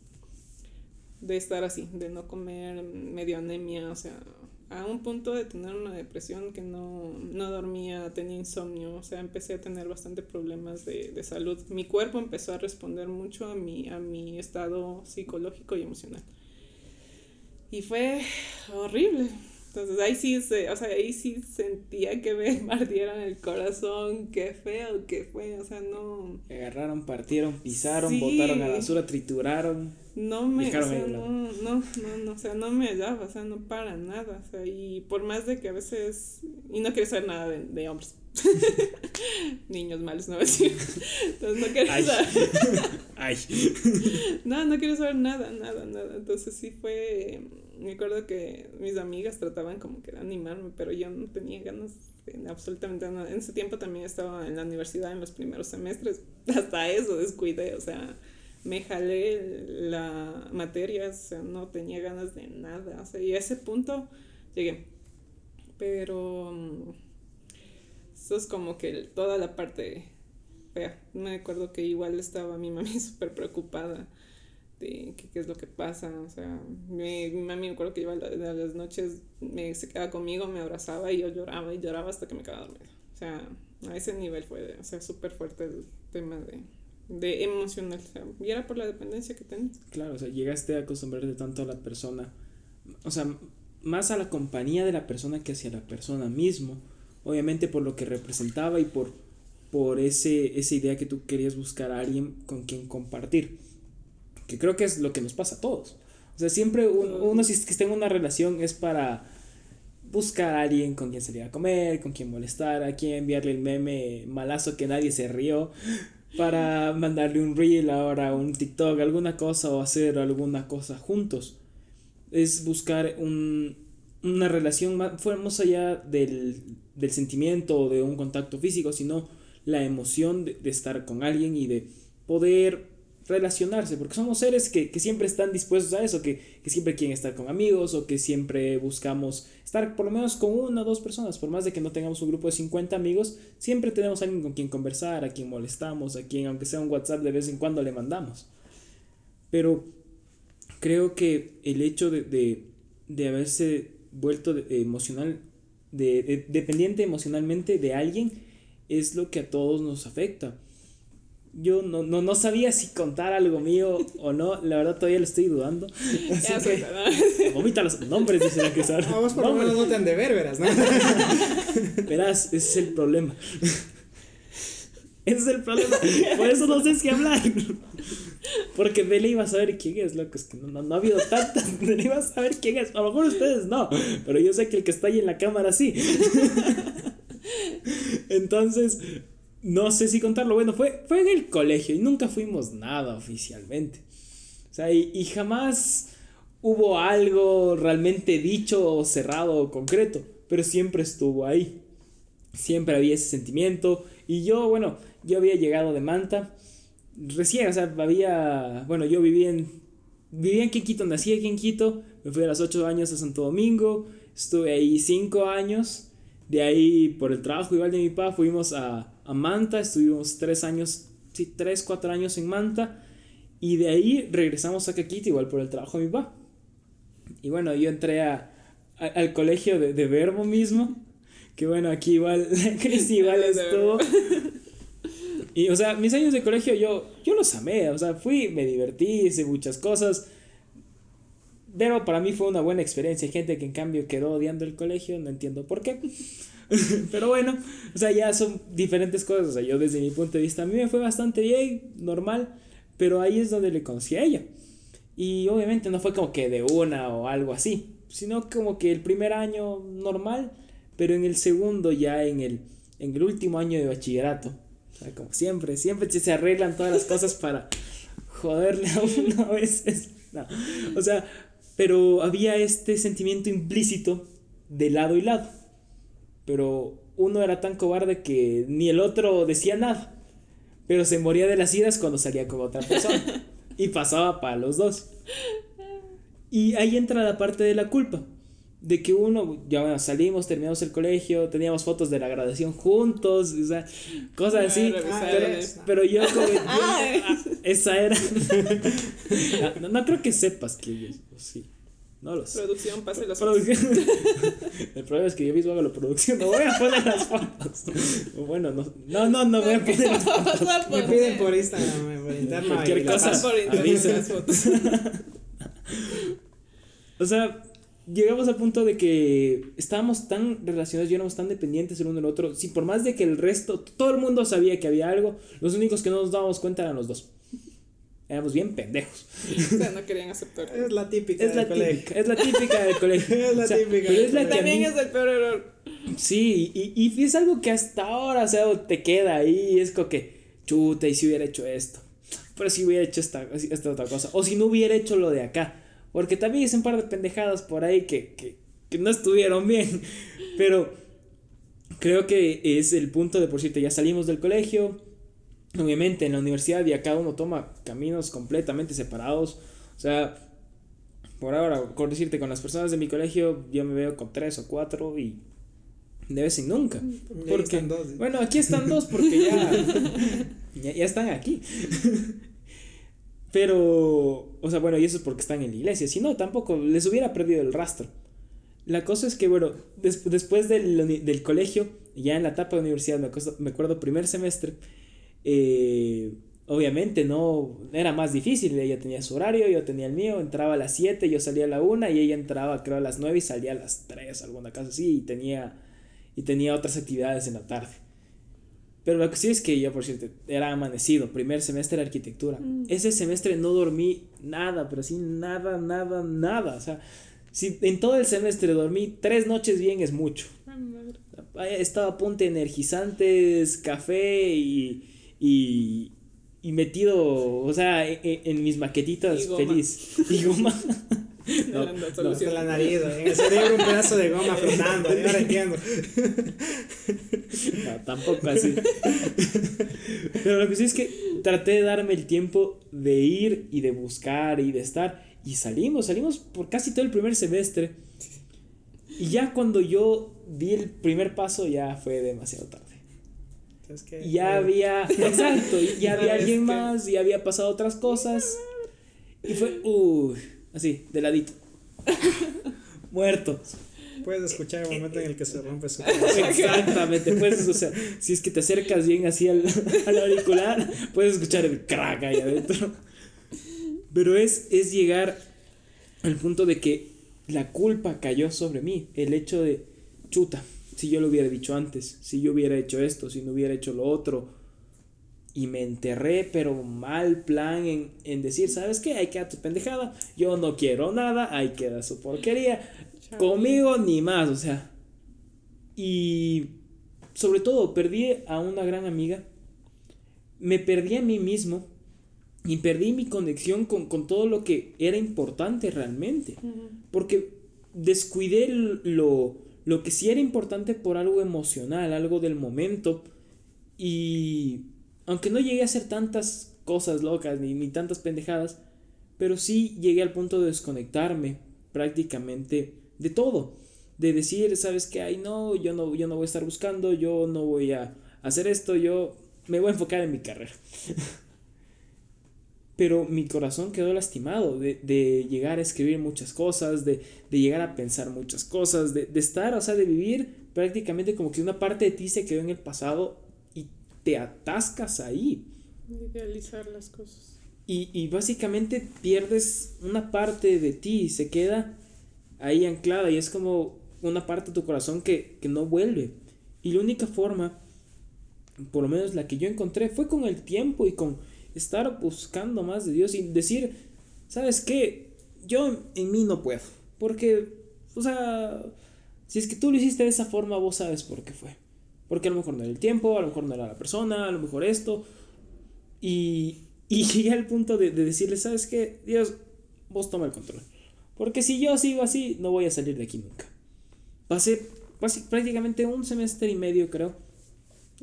de estar así, de no comer, medio anemia, o sea, a un punto de tener una depresión que no, no dormía, tenía insomnio, o sea, empecé a tener bastante problemas de, de, salud. Mi cuerpo empezó a responder mucho a mi, a mi estado psicológico y emocional. Y fue horrible. Entonces ahí sí, se, o sea, ahí sí sentía que me partieron el corazón, qué feo que fue, o sea, no... Agarraron, partieron, pisaron, botaron a la basura, trituraron. No me, o sea, no, no, no, no, o sea, no me hallaba, o sea, no para nada, o sea, y por más de que a veces, y no quiero saber nada de, de hombres, niños malos, no decir, entonces no quiero saber, Ay. no, no quiero saber nada, nada, nada, entonces sí fue, me acuerdo que mis amigas trataban como que de animarme, pero yo no tenía ganas de absolutamente nada, en ese tiempo también estaba en la universidad en los primeros semestres, hasta eso descuidé, o sea, me jalé la materia, o sea, no tenía ganas de nada, o sea, y a ese punto llegué. Pero mm, eso es como que toda la parte fea. Me acuerdo que igual estaba mi mami súper preocupada de qué, qué, es lo que pasa, o sea, mi, mi mami me acuerdo que iba a, las noches, me, se quedaba conmigo, me abrazaba y yo lloraba y lloraba hasta que me quedaba dormida. O sea, a ese nivel fue, o sea, súper fuerte el tema de de emocional. y era por la dependencia que tenías. Claro, o sea, llegaste a acostumbrarte tanto a la persona, o sea, más a la compañía de la persona que hacia la persona mismo, obviamente por lo que representaba y por, por ese, esa idea que tú querías buscar a alguien con quien compartir, que creo que es lo que nos pasa a todos. O sea, siempre uno, uno si está en una relación es para buscar a alguien con quien salir a comer, con quien molestar, a quien enviarle el meme malazo que nadie se rió, para mandarle un reel ahora, un TikTok, alguna cosa o hacer alguna cosa juntos. Es buscar un, una relación más, más allá del, del, sentimiento o de un contacto físico, sino la emoción de, de estar con alguien y de poder relacionarse, porque somos seres que, que, siempre están dispuestos a eso, que, que, siempre quieren estar con amigos o que siempre buscamos estar por lo menos con una o dos personas, por más de que no tengamos un grupo de 50 amigos, siempre tenemos alguien con quien conversar, a quien molestamos, a quien aunque sea un WhatsApp de vez en cuando le mandamos. Pero creo que el hecho de, de, de haberse vuelto emocional, de, dependiente emocionalmente de alguien, es lo que a todos nos afecta yo no, no, no sabía si contar algo mío o no, la verdad todavía lo estoy dudando. Así Ya que, suelta, ¿no? vomita los nombres, dice la que sabe. Vamos por lo Nombres. menos no te han de ver, verás, ¿no? Verás, ese es el problema. Ese es el problema. Por eso no sé si hablar. Porque de ley iba a saber quién es, loco. Es que no, no, no ha habido tantas. De ley iba a saber quién es. A lo mejor ustedes no. Pero yo sé que el que está ahí en la cámara sí. Entonces, no sé si contarlo. Bueno, fue, fue en el colegio y nunca fuimos nada oficialmente. O sea, y, y jamás hubo algo realmente dicho cerrado o concreto. Pero siempre estuvo ahí. Siempre había ese sentimiento. Y yo, bueno, yo había llegado de Manta. Recién, o sea, había. Bueno, yo vivía en. Vivía en Quito, nací aquí en Quito. Me fui a los 8 años a Santo Domingo. Estuve ahí 5 años. De ahí, por el trabajo igual de mi papá, fuimos a, a Manta. Estuvimos 3 años, sí, 3, 4 años en Manta. Y de ahí regresamos a Caquita, igual por el trabajo de mi papá. Y bueno, yo entré a, a- al colegio de, de Verbo mismo. Que bueno, aquí igual, Cris igual estuvo. Y o sea, mis años de colegio yo, yo los amé. O sea, fui, me divertí, hice muchas cosas. Pero para mí fue una buena experiencia. Hay gente que en cambio quedó odiando el colegio, no entiendo por qué. Pero bueno, o sea, ya son diferentes cosas. O sea, yo desde mi punto de vista, a mí me fue bastante bien, normal. Pero ahí es donde le conocí a ella. Y obviamente no fue como que de una o algo así, sino como que el primer año normal, pero en el segundo ya en el, en el último año de bachillerato. O sea, como siempre, siempre se arreglan todas las cosas para joderle a uno a veces. No. O sea, pero había este sentimiento implícito de lado y lado. Pero uno era tan cobarde que ni el otro decía nada. Pero se moría de las iras cuando salía con otra persona. y pasaba para los dos. Y ahí entra la parte de la culpa. De que uno, ya bueno, salimos, terminamos el colegio, teníamos fotos de la graduación juntos, o sea, cosas así. Claro, esa Pero, yo como. yo- Ah. ah, esa era. no, no creo que sepas que yo. Sí. No lo sé. Producción, pase los Producción. El problema es que yo mismo hago la producción. No voy a poner las fotos. Bueno, no, no, no, no voy a poner las fotos. Me piden por Instagram, por interno. Cualquier las cosa. por internet las fotos. O sea, llegamos al punto de que estábamos tan relacionados y éramos tan dependientes el uno del otro. Si por más de que el resto, todo el mundo sabía que había algo, los únicos que no nos dábamos cuenta eran los dos. Éramos bien pendejos. O sea, no querían aceptar. Es la típica. Es la del colegio. típica, es la típica del colegio. Es la O sea, típica pero es la que También mí- es el peor error. Sí, y, y es algo que hasta ahora, o sea, te queda ahí, es como que, chuta, y si hubiera hecho esto, pero si hubiera hecho esta, esta otra cosa, o si no hubiera hecho lo de acá, porque también es un par de pendejadas por ahí que, que, que no estuvieron bien, pero creo que es el punto de, por cierto, ya salimos del colegio, obviamente en la universidad ya cada uno toma caminos completamente separados, o sea, por ahora, por decirte, con las personas de mi colegio yo me veo con tres o cuatro y de vez en nunca. ahí Porque, están dos. bueno, aquí están dos porque ya, ya, ya están aquí. Pero, o sea, bueno, y eso es porque están en la iglesia. Si no, tampoco les hubiera perdido el rastro. La cosa es que, bueno, des- después del, del colegio, ya en la etapa de universidad, me, me acuerdo primer semestre, eh, obviamente no era más difícil. Ella tenía su horario, yo tenía el mío, entraba a las 7, yo salía a la 1 y ella entraba creo a las 9 y salía a las 3, alguna cosa así, y tenía, y tenía otras actividades en la tarde. Pero lo que sí es que yo, por cierto, era amanecido, primer semestre de arquitectura. Ese semestre no dormí nada, pero sí nada, nada, nada. O sea, si en todo el semestre dormí tres noches bien es mucho. Estaba a punto de energizantes, café y, y, y metido, o sea, en, en mis maquetitas Y goma. feliz. Y goma. No, no, solución. En la nariz, en el cerebro un pedazo de goma flotando. Yo ahora entiendo. No, tampoco así. Pero lo que sí es que traté de darme el tiempo de ir y de buscar y de estar. Y salimos, salimos por casi todo el primer semestre. Y ya cuando yo di el primer paso ya fue demasiado tarde. Es que, Y ya eh, había, exacto, y ya había alguien que- más y había pasado otras cosas. Y fue, uy, así, de ladito. Muerto. puedes escuchar el momento en el que se rompe su Exactamente, puedes, o sea, si es que te acercas bien así al, al auricular, puedes escuchar el crack ahí adentro. Pero es, es llegar al punto de que la culpa cayó sobre mí, el hecho de, chuta, si yo lo hubiera dicho antes, si yo hubiera hecho esto, si no hubiera hecho lo otro, y me enterré, pero mal plan en, en decir, ¿sabes qué? Ahí queda tu pendejada, yo no quiero nada, ahí queda su porquería, conmigo ni más, o sea. Y sobre todo, perdí a una gran amiga, me perdí a mí mismo. Y perdí mi conexión con, con todo lo que era importante realmente, porque descuidé lo, lo que sí era importante por algo emocional, algo del momento, y aunque no llegué a hacer tantas cosas locas ni, ni tantas pendejadas, pero sí llegué al punto de desconectarme prácticamente de todo. De decir, ¿sabes qué? Ay, no, yo no, yo no voy a estar buscando, yo no voy a hacer esto, yo me voy a enfocar en mi carrera. pero mi corazón quedó lastimado de, de, llegar a escribir muchas cosas, de, de llegar a pensar muchas cosas, de, de, estar, o sea, de vivir prácticamente como que una parte de ti se quedó en el pasado te atascas ahí. Idealizar las cosas. Y, y básicamente pierdes una parte de ti, se queda ahí anclada y es como una parte de tu corazón que, que no vuelve. Y la única forma, por lo menos la que yo encontré, fue con el tiempo y con estar buscando más de Dios y decir, ¿sabes qué? Yo en mí no puedo. Porque, o sea, si es que tú lo hiciste de esa forma, vos sabes por qué fue. Porque a lo mejor no era el tiempo, a lo mejor no era la persona, a lo mejor esto. Y, y llegué al punto de, de decirle, ¿sabes qué? Dios, vos toma el control. Porque si yo sigo así, no voy a salir de aquí nunca. Pasé, pasé prácticamente un semestre y medio, creo.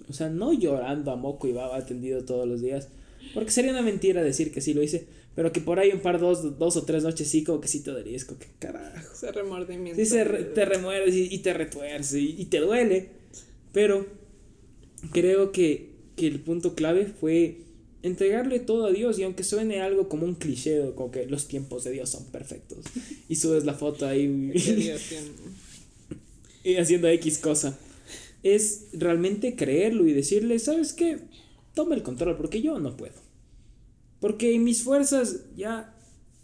O sea, no llorando a moco y baba atendido todos los días. Porque sería una mentira decir que sí lo hice. Pero que por ahí un par, dos, dos o tres noches sí, como que sí te como que carajo. Ese remordimiento. Sí, se re, te remueres y, y, te retuerce y, y te duele. Pero creo que, que, el punto clave fue entregarle todo a Dios y aunque suene algo como un cliché, como que los tiempos de Dios son perfectos y subes la foto ahí y haciendo X cosa, es realmente creerlo y decirle, ¿sabes qué? Toma el control porque yo no puedo. Porque mis fuerzas ya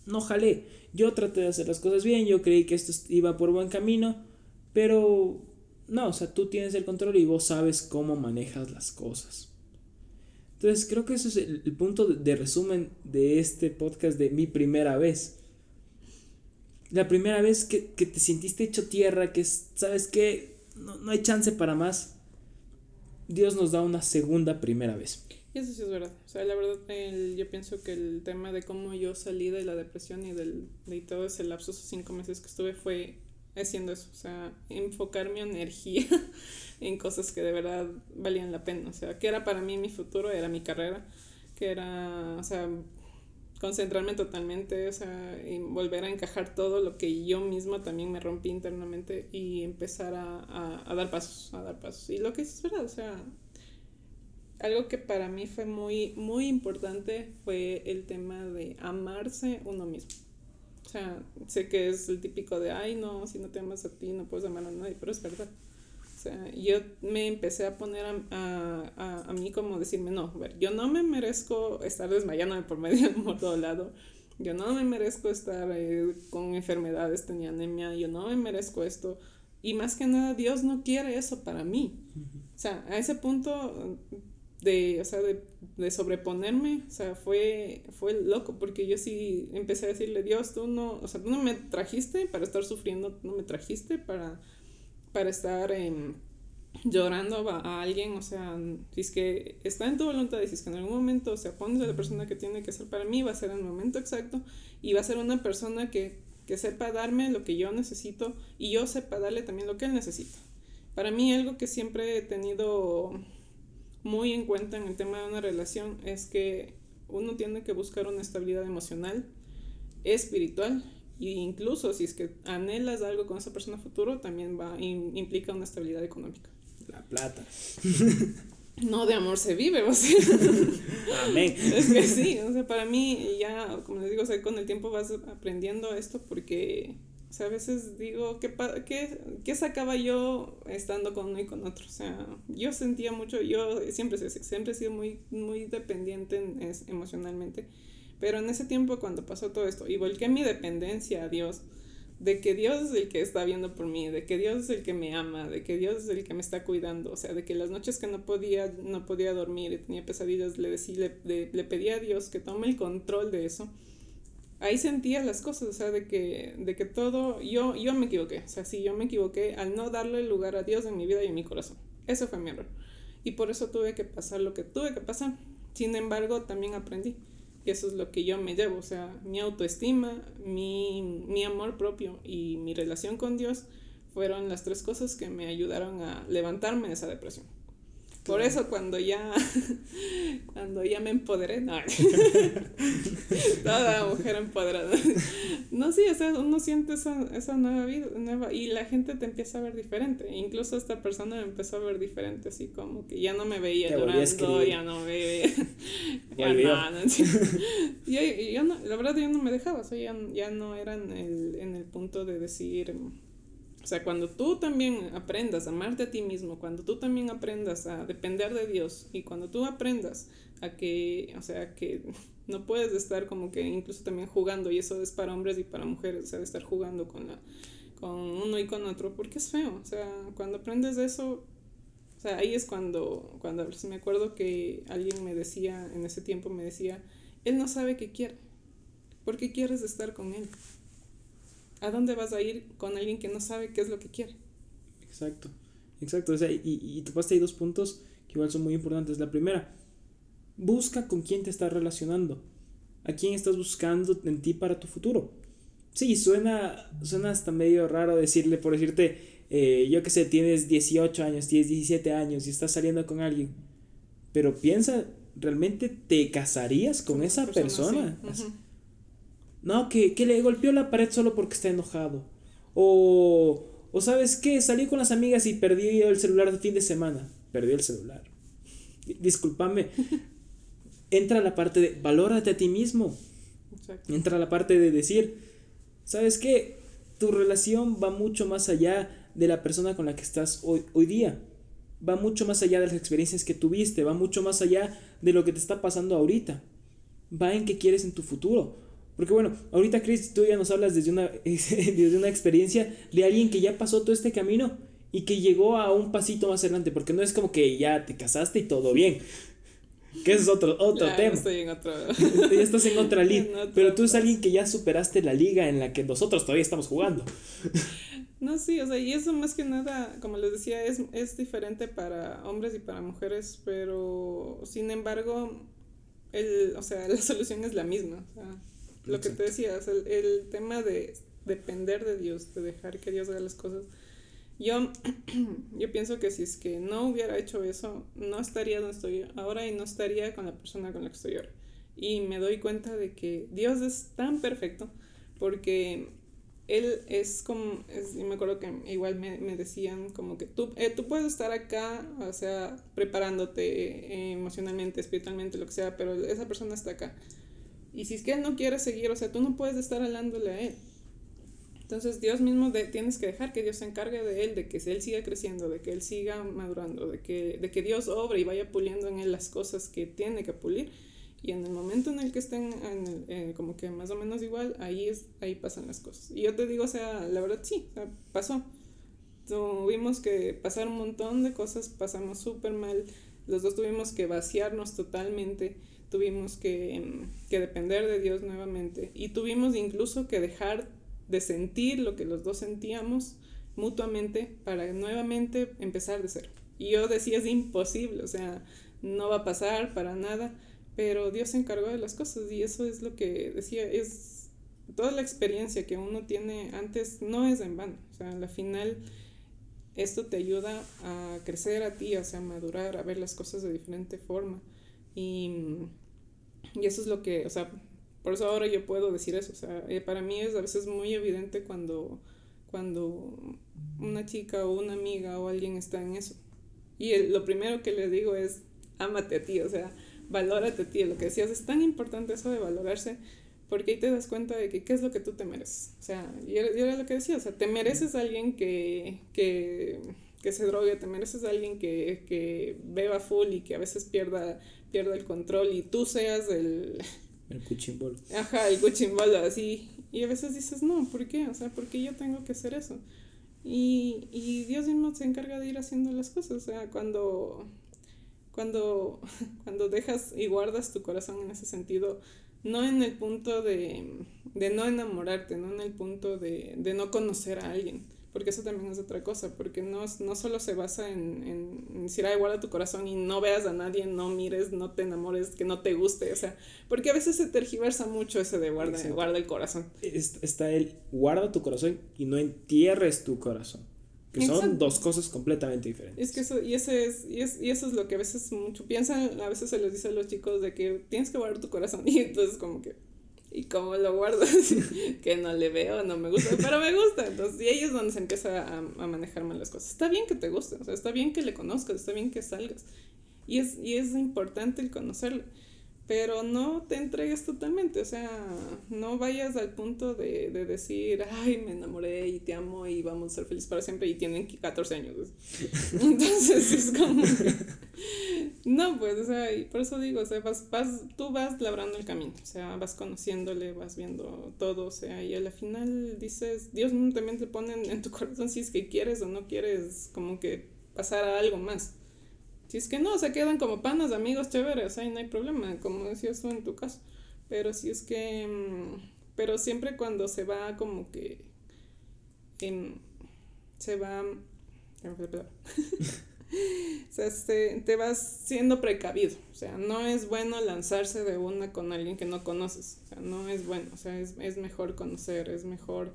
no jalé. Yo traté de hacer las cosas bien, yo creí que esto iba por buen camino, pero no, o sea, tú tienes el control y vos sabes cómo manejas las cosas. Entonces, creo que eso es el, punto de, de, resumen de este podcast de mi primera vez. La primera vez que, que te sentiste hecho tierra, que sabes que no, no, hay chance para más. Dios nos da una segunda primera vez. Y eso sí es verdad. O sea, la verdad, yo pienso que el tema de cómo yo salí de la depresión y del, de todo ese lapso, esos cinco meses que estuve, fue haciendo eso, o sea, enfocar mi energía en cosas que de verdad valían la pena, o sea, que era para mí mi futuro, era mi carrera, que era, o sea, concentrarme totalmente, o sea, y volver a encajar todo lo que yo misma también me rompí internamente y empezar a, a, a dar pasos, a dar pasos. Y lo que es verdad, o sea, algo que para mí fue muy, muy importante fue el tema de amarse uno mismo. O sea, sé que es el típico de, ay, no, si no te amas a ti, no puedes amar a nadie, pero es verdad. O sea, yo me empecé a poner a, a, a, a mí como decirme, no, a ver, yo no me merezco estar desmayándome por medio del todo lado. Yo no me merezco estar eh, con enfermedades, tenía anemia, yo no me merezco esto. Y más que nada, Dios no quiere eso para mí. O sea, a ese punto de, o sea, de, de, sobreponerme, o sea, fue, fue loco, porque yo sí empecé a decirle, Dios, tú no, o sea, tú no me trajiste para estar sufriendo, no me trajiste para, para estar eh, llorando a, alguien, o sea, si es que está en tu voluntad, si es que en algún momento, o sea, pones a la persona que tiene que ser para mí, va a ser en el momento exacto, y va a ser una persona que, que sepa darme lo que yo necesito, y yo sepa darle también lo que él necesita. Para mí algo que siempre he tenido muy en cuenta en el tema de una relación es que uno tiene que buscar una estabilidad emocional, espiritual e incluso si es que anhelas algo con esa persona futuro, también va in, implica una estabilidad económica. La plata. No de amor se vive, o sea. Amén. Es que sí, o sea, para mí ya, como les digo, o sea, con el tiempo vas aprendiendo esto porque O sea, a veces digo, ¿qué, qué, qué sacaba yo estando con uno y con otro? O sea, yo sentía mucho, yo siempre, siempre he sido muy, muy dependiente emocionalmente. Pero en ese tiempo cuando pasó todo esto y volqué mi dependencia a Dios, de que Dios es el que está viendo por mí, de que Dios es el que me ama, de que Dios es el que me está cuidando, o sea, de que las noches que no podía, no podía dormir y tenía pesadillas, le, decía, le, le, pedía a Dios que tome el control de eso. Ahí sentía las cosas, o sea, de que, de que todo, yo, yo me equivoqué, o sea, sí, yo me equivoqué al no darle lugar a Dios en mi vida y en mi corazón. Eso fue mi error. Y por eso tuve que pasar lo que tuve que pasar. Sin embargo, también aprendí. Eso es lo que yo me llevo, o sea, mi autoestima, mi, mi amor propio y mi relación con Dios fueron las tres cosas que me ayudaron a levantarme de esa depresión. Por eso cuando ya, cuando ya me empoderé, no, toda mujer empoderada. No, sí, o sea, uno siente esa, esa nueva vida, nueva, y la gente te empieza a ver diferente. Incluso esta persona me empezó a ver diferente, así como que ya no me veía llorando, ya no me veía, ya nada. yo, yo no, la verdad yo no me dejaba, o sea, ya, ya no era en el, en el punto de decir o sea, cuando tú también aprendas a amarte a ti mismo, cuando tú también aprendas a depender de Dios y cuando tú aprendas a que, o sea, que no puedes estar como que incluso también jugando, y eso es para hombres y para mujeres, o sea, de estar jugando con, la, con uno y con otro, porque es feo, o sea, cuando aprendes de eso, o sea, ahí es cuando, cuando me acuerdo que alguien me decía, en ese tiempo me decía, él no sabe qué quiere, ¿por qué quieres estar con él? ¿A dónde vas a ir con alguien que no sabe qué es lo que quiere? Exacto, exacto. O sea, y, y topaste ahí dos puntos que igual son muy importantes. La primera, busca con quién te estás relacionando. ¿A quién estás buscando en ti para tu futuro? Sí, suena, suena hasta medio raro decirle, por decirte, eh, yo que sé, tienes 18 años, tienes 17 años y estás saliendo con alguien. Pero piensa, ¿realmente te casarías con, esa persona? No, que, que le golpeó la pared solo porque está enojado. O, o sabes qué, salí con las amigas y perdí el celular de fin de semana. Perdió el celular. Discúlpame. Entra la parte de valórate a ti mismo. Entra la parte de decir, ¿sabes qué? Tu relación va mucho más allá de la persona con la que estás hoy, hoy día. Va mucho más allá de las experiencias que tuviste, va mucho más allá de lo que te está pasando ahorita. Va en qué quieres en tu futuro porque bueno, ahorita Chris, tú ya nos hablas desde una, desde una experiencia de alguien que ya pasó todo este camino y que llegó a un pasito más adelante, porque no es como que ya te casaste y todo bien. Que es otro, otro tema. Estoy en otro... ya estás en otra liga. pero tú es alguien que ya superaste la liga en la que nosotros todavía estamos jugando. No, sí, o sea, y eso más que nada, como les decía, es, es diferente para hombres y para mujeres, pero sin embargo, el, o sea, la solución es la misma. O sea, lo que te decía, el, el, tema de depender de Dios, de dejar que Dios haga las cosas. Yo, yo pienso que si es que no hubiera hecho eso, no estaría donde estoy ahora y no estaría con la persona con la que estoy ahora. Y me doy cuenta de que Dios es tan perfecto porque Él es como, es, y me acuerdo que igual me, me decían como que tú, eh, tú puedes estar acá, o sea, preparándote eh, emocionalmente, espiritualmente, lo que sea, pero esa persona está acá. Y si es que él no quiere seguir, o sea, tú no puedes estar hablándole a él. Entonces Dios mismo de, tienes que dejar que Dios se encargue de él, de que él siga creciendo, de que él siga madurando, de que, de que Dios obre y vaya puliendo en él las cosas que tiene que pulir. Y en el momento en el que estén en eh, como que más o menos igual, ahí, es, ahí pasan las cosas. Y yo te digo, o sea, la verdad sí, pasó. Tuvimos que pasar un montón de cosas, pasamos súper mal. Los dos tuvimos que vaciarnos totalmente tuvimos que, que, depender de Dios nuevamente y tuvimos incluso que dejar de sentir lo que los dos sentíamos mutuamente para nuevamente empezar de cero. Y yo decía, es imposible, o sea, no va a pasar para nada, pero Dios se encargó de las cosas y eso es lo que decía, es toda la experiencia que uno tiene antes no es en vano, o sea, al final esto te ayuda a crecer a ti, o sea, a madurar, a ver las cosas de diferente forma. Y, y eso es lo que, o sea, por eso ahora yo puedo decir eso. O sea, eh, para mí es a veces muy evidente cuando, cuando una chica o una amiga o alguien está en eso. Y lo primero que le digo es, ámate a ti, o sea, valórate a ti. Lo que decías es tan importante eso de valorarse, Porque ahí te das cuenta de que qué es lo que tú te mereces. O sea, y era, y era lo que decía, o sea, te mereces a alguien que, que, que se drogue, te mereces a alguien que, que beba full y que a veces pierda, pierda el control y tú seas el... El cuchimbolo. Ajá, el cuchimbolo, así. Y a veces dices, no, ¿por qué? O sea, ¿por qué yo tengo que hacer eso? Y, y Dios mismo se encarga de ir haciendo las cosas. O sea, cuando, cuando, cuando dejas y guardas tu corazón en ese sentido, no en el punto de, de no enamorarte, no en el punto de, de no conocer a alguien, porque eso también es otra cosa, porque no, no solo se basa en, en, en decir, ay, guarda tu corazón y no veas a nadie, no mires, no te enamores, que no te guste, o sea, porque a veces se tergiversa mucho ese de guarda, Exacto. guarda el corazón. Es- Está el guarda tu corazón y no entierres tu corazón. Que son dos cosas completamente diferentes. Es que eso, y ese es, y es, y eso es lo que a veces mucho piensan, a veces se les dice a los chicos de que tienes que guardar tu corazón, y entonces como que, ¿y cómo lo guardas? que no le veo, no me gusta, pero me gusta, entonces, y ahí es donde se empieza a, a manejar mal las cosas. Está bien que te guste, o sea, está bien que le conozcas, está bien que salgas, y es, y es importante el conocerle, pero no te entregues totalmente, o sea, no vayas al punto de, de decir, ay, me enamoré y te amo y vamos a ser felices para siempre y tienen 14 años. Entonces es como que- No, pues, o sea, y por eso digo, o sea, vas, vas, tú vas labrando el camino, o sea, vas conociéndole, vas viendo todo, o sea, y al final dices, Dios también te pone en, en tu corazón si es que quieres o no quieres como que pasar a algo más. Si es que no, se quedan como panas, amigos, chévere, o sea, y no hay problema, como decías tú en tu caso. Pero si es que, mm, pero siempre cuando se va como que, em, se va, te vas siendo precavido, o sea, no es bueno lanzarse de una con alguien que no conoces, o sea, no es bueno, o sea, es, es mejor conocer, es mejor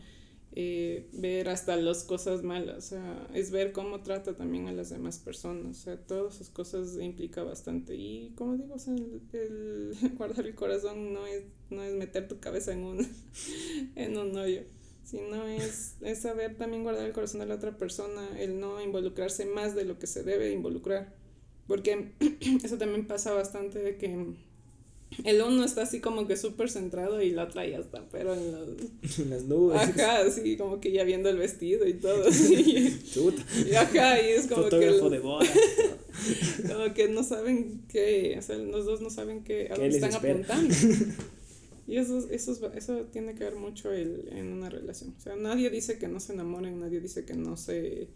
eh, ver hasta las cosas malas, o sea, es ver cómo trata también a las demás personas, o sea, todas esas cosas implica bastante. Y como digo, o sea, el, el guardar el corazón no es, no es meter tu cabeza en un, en un hoyo, sino es, es saber también guardar el corazón de la otra persona, el no involucrarse más de lo que se debe involucrar, porque eso también pasa bastante de que el uno está así como que súper centrado y la otra ya está, pero en los, En las nubes. Ajá, así como que ya viendo el vestido y todo. así. Chuta. Y ajá, y es como que, Fotógrafo el- de boda. como que no saben qué, o sea, los dos no saben qué, a ¿Qué dónde les están espera? apuntando. Y eso, eso, es- eso tiene que ver mucho el, en una relación. O sea, nadie dice que no se enamoren, nadie dice que no se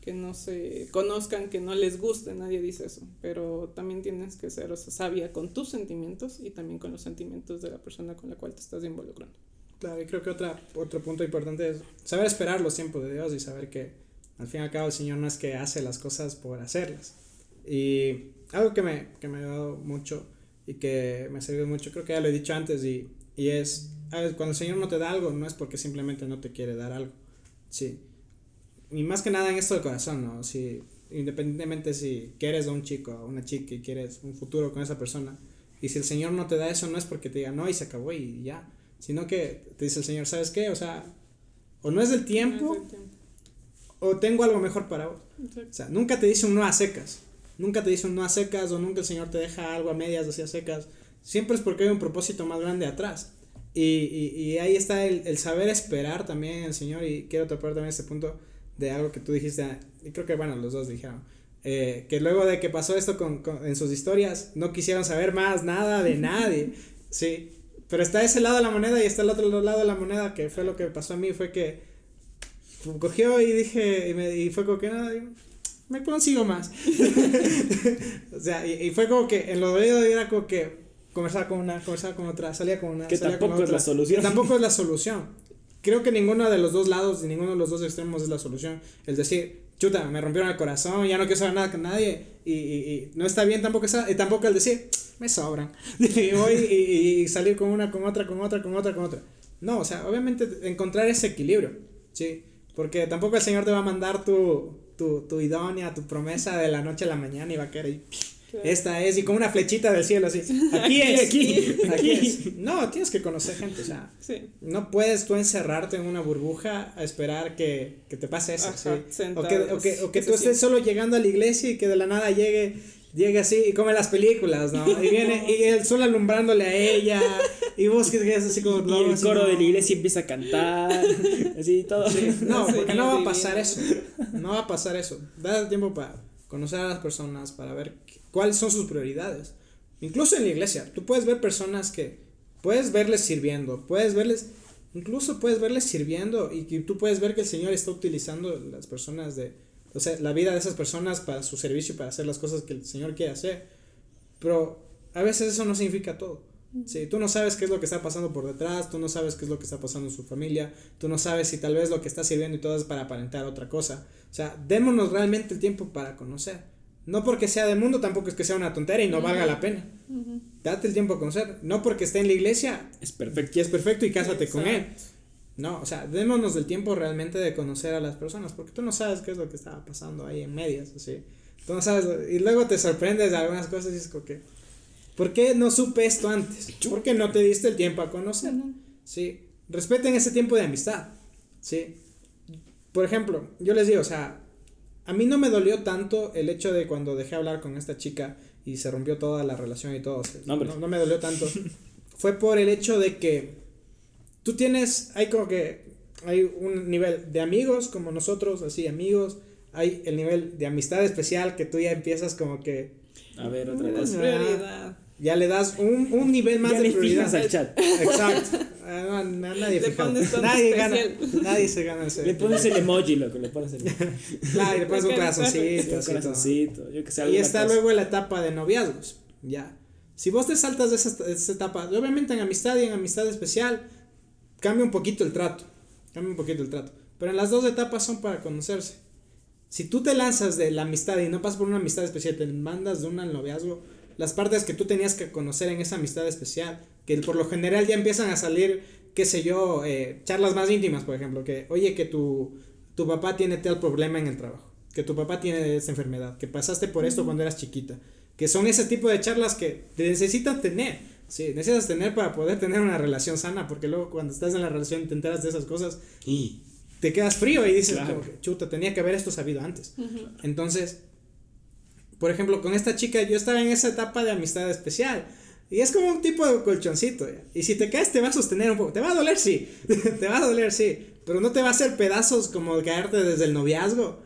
que no se conozcan, que no les guste, nadie dice eso, pero también tienes que ser o sea, sabia con tus sentimientos y también con los sentimientos de la persona con la cual te estás involucrando. Claro, y creo que otra, otro punto importante es saber esperar los tiempos de Dios y saber que al fin y al cabo el Señor no es que hace las cosas por hacerlas. Y algo que me, que me ha ayudado mucho y que me ha servido mucho, creo que ya lo he dicho antes, y, y es, a ver, cuando el Señor no te da algo, no es porque simplemente no te quiere dar algo. Sí. Y más que nada en esto del corazón, ¿no? Si, independientemente si quieres a un chico o una chica y quieres un futuro con esa persona, y si el Señor no te da eso, no es porque te diga no y se acabó y ya, sino que te dice el Señor, ¿sabes qué? O sea, o no es del tiempo, No es tiempo. o tengo algo mejor para vos. Exacto. O sea, nunca te dice un no a secas. Nunca te dice un no a secas o nunca el Señor te deja algo a medias o así a secas. Siempre es porque hay un propósito más grande atrás. Y, y, y ahí está el, el saber esperar también el Señor. Y quiero topar también este punto de algo que tú dijiste. Y creo que, bueno, los dos dijeron. eh, que luego de que pasó esto con, con- en sus historias, no quisieron saber más nada de nadie. Sí. Pero está ese lado de la moneda y está el otro lado de la moneda, que fue lo que pasó a mí. Fue que cogió y dije, y, me, y fue como que nada, me consigo más. o sea, y, y fue como que en lo dolido era como que conversar con una, conversar con otra, salía con una. Que salía tampoco con es otra. la solución. Tampoco es la solución. Creo que ninguno de los dos lados, ninguno de los dos extremos es la solución. El decir, chuta, me rompieron el corazón, ya no quiero saber nada con nadie. Y, y, y no está bien tampoco, esa, y tampoco el decir, me sobran. y voy y, y- salir con una, con otra, con otra, con otra, con otra. No, o sea, obviamente encontrar ese equilibrio, ¿sí? Porque tampoco el Señor te va a mandar tu, tu, tu idónea, tu promesa de la noche a la mañana y va a querer, Claro. Esta es, y con una flechita del cielo así, aquí es, aquí, aquí aquí. es. No, tienes que conocer gente, o sea, Sí. no puedes tú encerrarte en una burbuja a esperar que, que te pase eso, Ajá, ¿sí? O que, o que, o que tú estés solo llegando a la iglesia y que de la nada llegue llega así y come las películas, ¿no? Y viene y el sol alumbrándole a ella y vos que es así como y el coro de la iglesia empieza a cantar, así todo. No, porque no va a pasar eso. No va a pasar eso. Da tiempo para conocer a las personas, para ver cuáles son sus prioridades. Incluso en la iglesia, tú puedes ver personas que puedes verles sirviendo, puedes verles, incluso puedes verles sirviendo y que tú puedes ver que el Señor está utilizando las personas de, o sea, la vida de esas personas para su servicio, para hacer las cosas que el Señor quiere hacer. Pero a veces eso no significa todo. Sí, tú no sabes qué es lo que está pasando por detrás, tú no sabes qué es lo que está pasando en su familia, tú no sabes si tal vez lo que está sirviendo y todo es para aparentar otra cosa. O sea, démonos realmente el tiempo para conocer. No porque sea del mundo, tampoco es que sea una tontera y no valga la pena. Date el tiempo a conocer. No porque esté en la iglesia Es perfecto. y es perfecto y cásate con él. No, o sea, démonos del tiempo realmente de conocer a las personas, porque tú no sabes qué es lo que estaba pasando ahí en medias, así. Tú no sabes, y luego te sorprendes de algunas cosas y es como que, ¿por qué no supe esto antes? ¿Por qué no te diste el tiempo a conocer? Sí, respeten ese tiempo de amistad, sí. Por ejemplo, yo les digo, o sea, a mí no me dolió tanto el hecho de cuando dejé hablar con esta chica y se rompió toda la relación y todo, No, no, no me dolió tanto. Fue por el hecho de que tú tienes, hay como que, hay un nivel de amigos como nosotros, así, amigos, hay el nivel de amistad especial que tú ya empiezas como que, A ver, otra cosa. prioridad. Ya le das un, un nivel más Ya de le prioridad. al chat. Exacto. Ah, no, na- nadie Le pones Nadie gana. Nadie se gana ese. Le pones el emoji, loco, le pones el Claro, y le pones un corazoncito. todo. corazoncito, yo que sé. Y está cosa. luego la etapa de noviazgos. Ya. Si vos te saltas de esa, de esa etapa, obviamente en amistad y en amistad especial, cambia un poquito el trato. Cambia un poquito el trato. Pero en las dos etapas son para conocerse. Si tú te lanzas de la amistad y no pasas por una amistad especial, te mandas de una al noviazgo, las partes que tú tenías que conocer en esa amistad especial, que por lo general ya empiezan a salir, qué sé yo, eh, charlas más íntimas, por ejemplo, que, oye, que tu, tu papá tiene tal problema en el trabajo, que tu papá tiene esta enfermedad, que pasaste por esto cuando eras chiquita, que son ese tipo de charlas que te necesitan tener, sí, necesitas tener para poder tener una relación sana, porque luego cuando estás en la relación te enteras de esas cosas, Y te quedas frío y dices, Claro. chuta, tenía que haber esto sabido antes. Entonces, por ejemplo, con esta chica yo estaba en esa etapa de amistad especial. Y es como un tipo de colchoncito. ¿ya? Y si te caes te va a sostener un poco. Te va a doler, sí. te va a doler, sí. Pero no te va a hacer pedazos como caerte desde el noviazgo.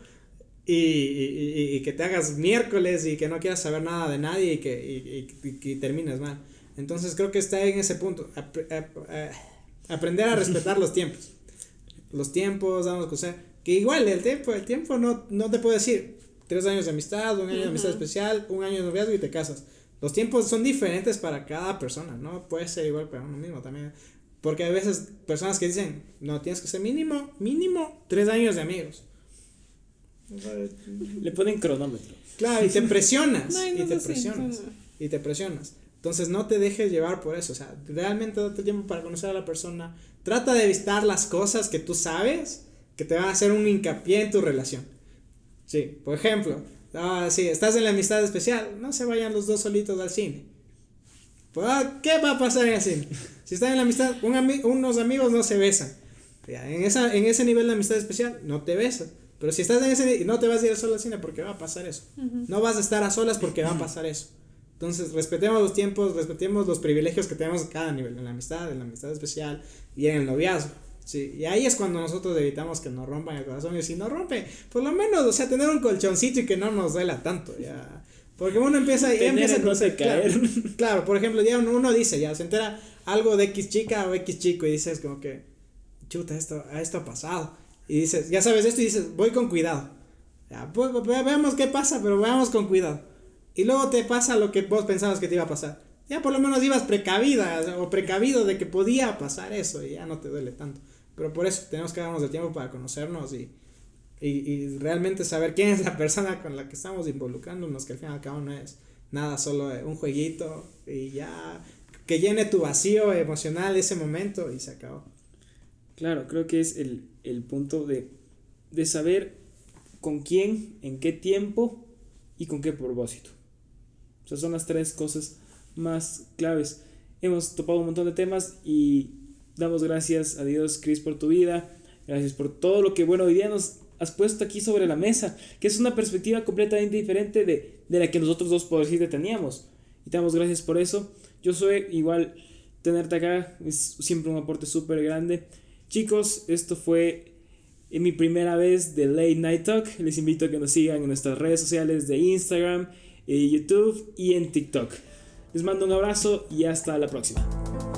Y, y- y- y que te hagas miércoles y que no quieras saber nada de nadie y que, y- y- y que termines mal. Entonces creo que está en ese punto. Ap- eh, aprender a respetar los tiempos. Los tiempos, damos cosa. Que igual el tiempo, el tiempo no, no te puedo decir. Tres años de amistad, un año de amistad especial, un año de noviazgo y te casas. Los tiempos son diferentes para cada persona, ¿no? Puede ser igual para uno mismo también. Porque hay veces personas que dicen, no, tienes que ser mínimo, mínimo tres años de amigos. le ponen cronómetro. Claro, y te presionas. No, y te presionas. no, no. Y te presionas. Entonces no te dejes llevar por eso. O sea, realmente date tiempo para conocer a la persona. Trata de evitar las cosas que tú sabes que te van a hacer un hincapié en tu relación. Sí, por ejemplo, ah, sí, estás en la amistad especial, no se vayan los dos solitos al cine. Pues, ah, ¿Qué va a pasar en el cine? Si están en la amistad, un ami- unos amigos no se besan. En, esa, en ese nivel de amistad especial, no te besas. Pero si estás en ese y no te vas a ir solo al cine porque va a pasar eso. No vas a estar a solas porque va a pasar eso. Entonces, respetemos los tiempos, respetemos los privilegios que tenemos en cada nivel, en la amistad, en la amistad especial y en el noviazgo. Sí, y ahí es cuando nosotros evitamos que nos rompan el corazón. Y si nos rompe, por lo menos, o sea, tener un colchoncito y que no nos duela tanto, ya. Porque uno empieza, ya empieza no claro, caer. claro, por ejemplo, ya uno, uno dice, ya se entera algo de X chica o X chico y dices como que, chuta, esto, esto ha pasado. Y dices, ya sabes esto y dices, voy con cuidado. Ya, pues, ve- veamos qué pasa, pero veamos con cuidado. Y luego te pasa lo que vos pensabas que te iba a pasar. Ya por lo menos ibas precavida o precavido de que podía pasar eso y ya no te duele tanto. Pero por eso tenemos que darnos el tiempo para conocernos y, y, y realmente saber quién es la persona con la que estamos involucrándonos, que al fin y al cabo no es nada, solo un jueguito y ya que llene tu vacío emocional ese momento y se acabó. Claro, creo que es el, el punto de, de saber con quién, en qué tiempo y con qué propósito. O sea, son las tres cosas más claves. Hemos topado un montón de temas y damos gracias a Dios, Chris, por tu vida. Gracias por todo lo que, bueno, hoy día nos has puesto aquí sobre la mesa, que es una perspectiva completamente diferente de, de la que nosotros dos, por decirte, teníamos. Y te damos gracias por eso. Yo soy igual, tenerte acá es siempre un aporte súper grande. Chicos, esto fue en mi primera vez de Late Night Talk. Les invito a que nos sigan en nuestras redes sociales de Instagram, eh, YouTube y en TikTok. Les mando un abrazo y hasta la próxima.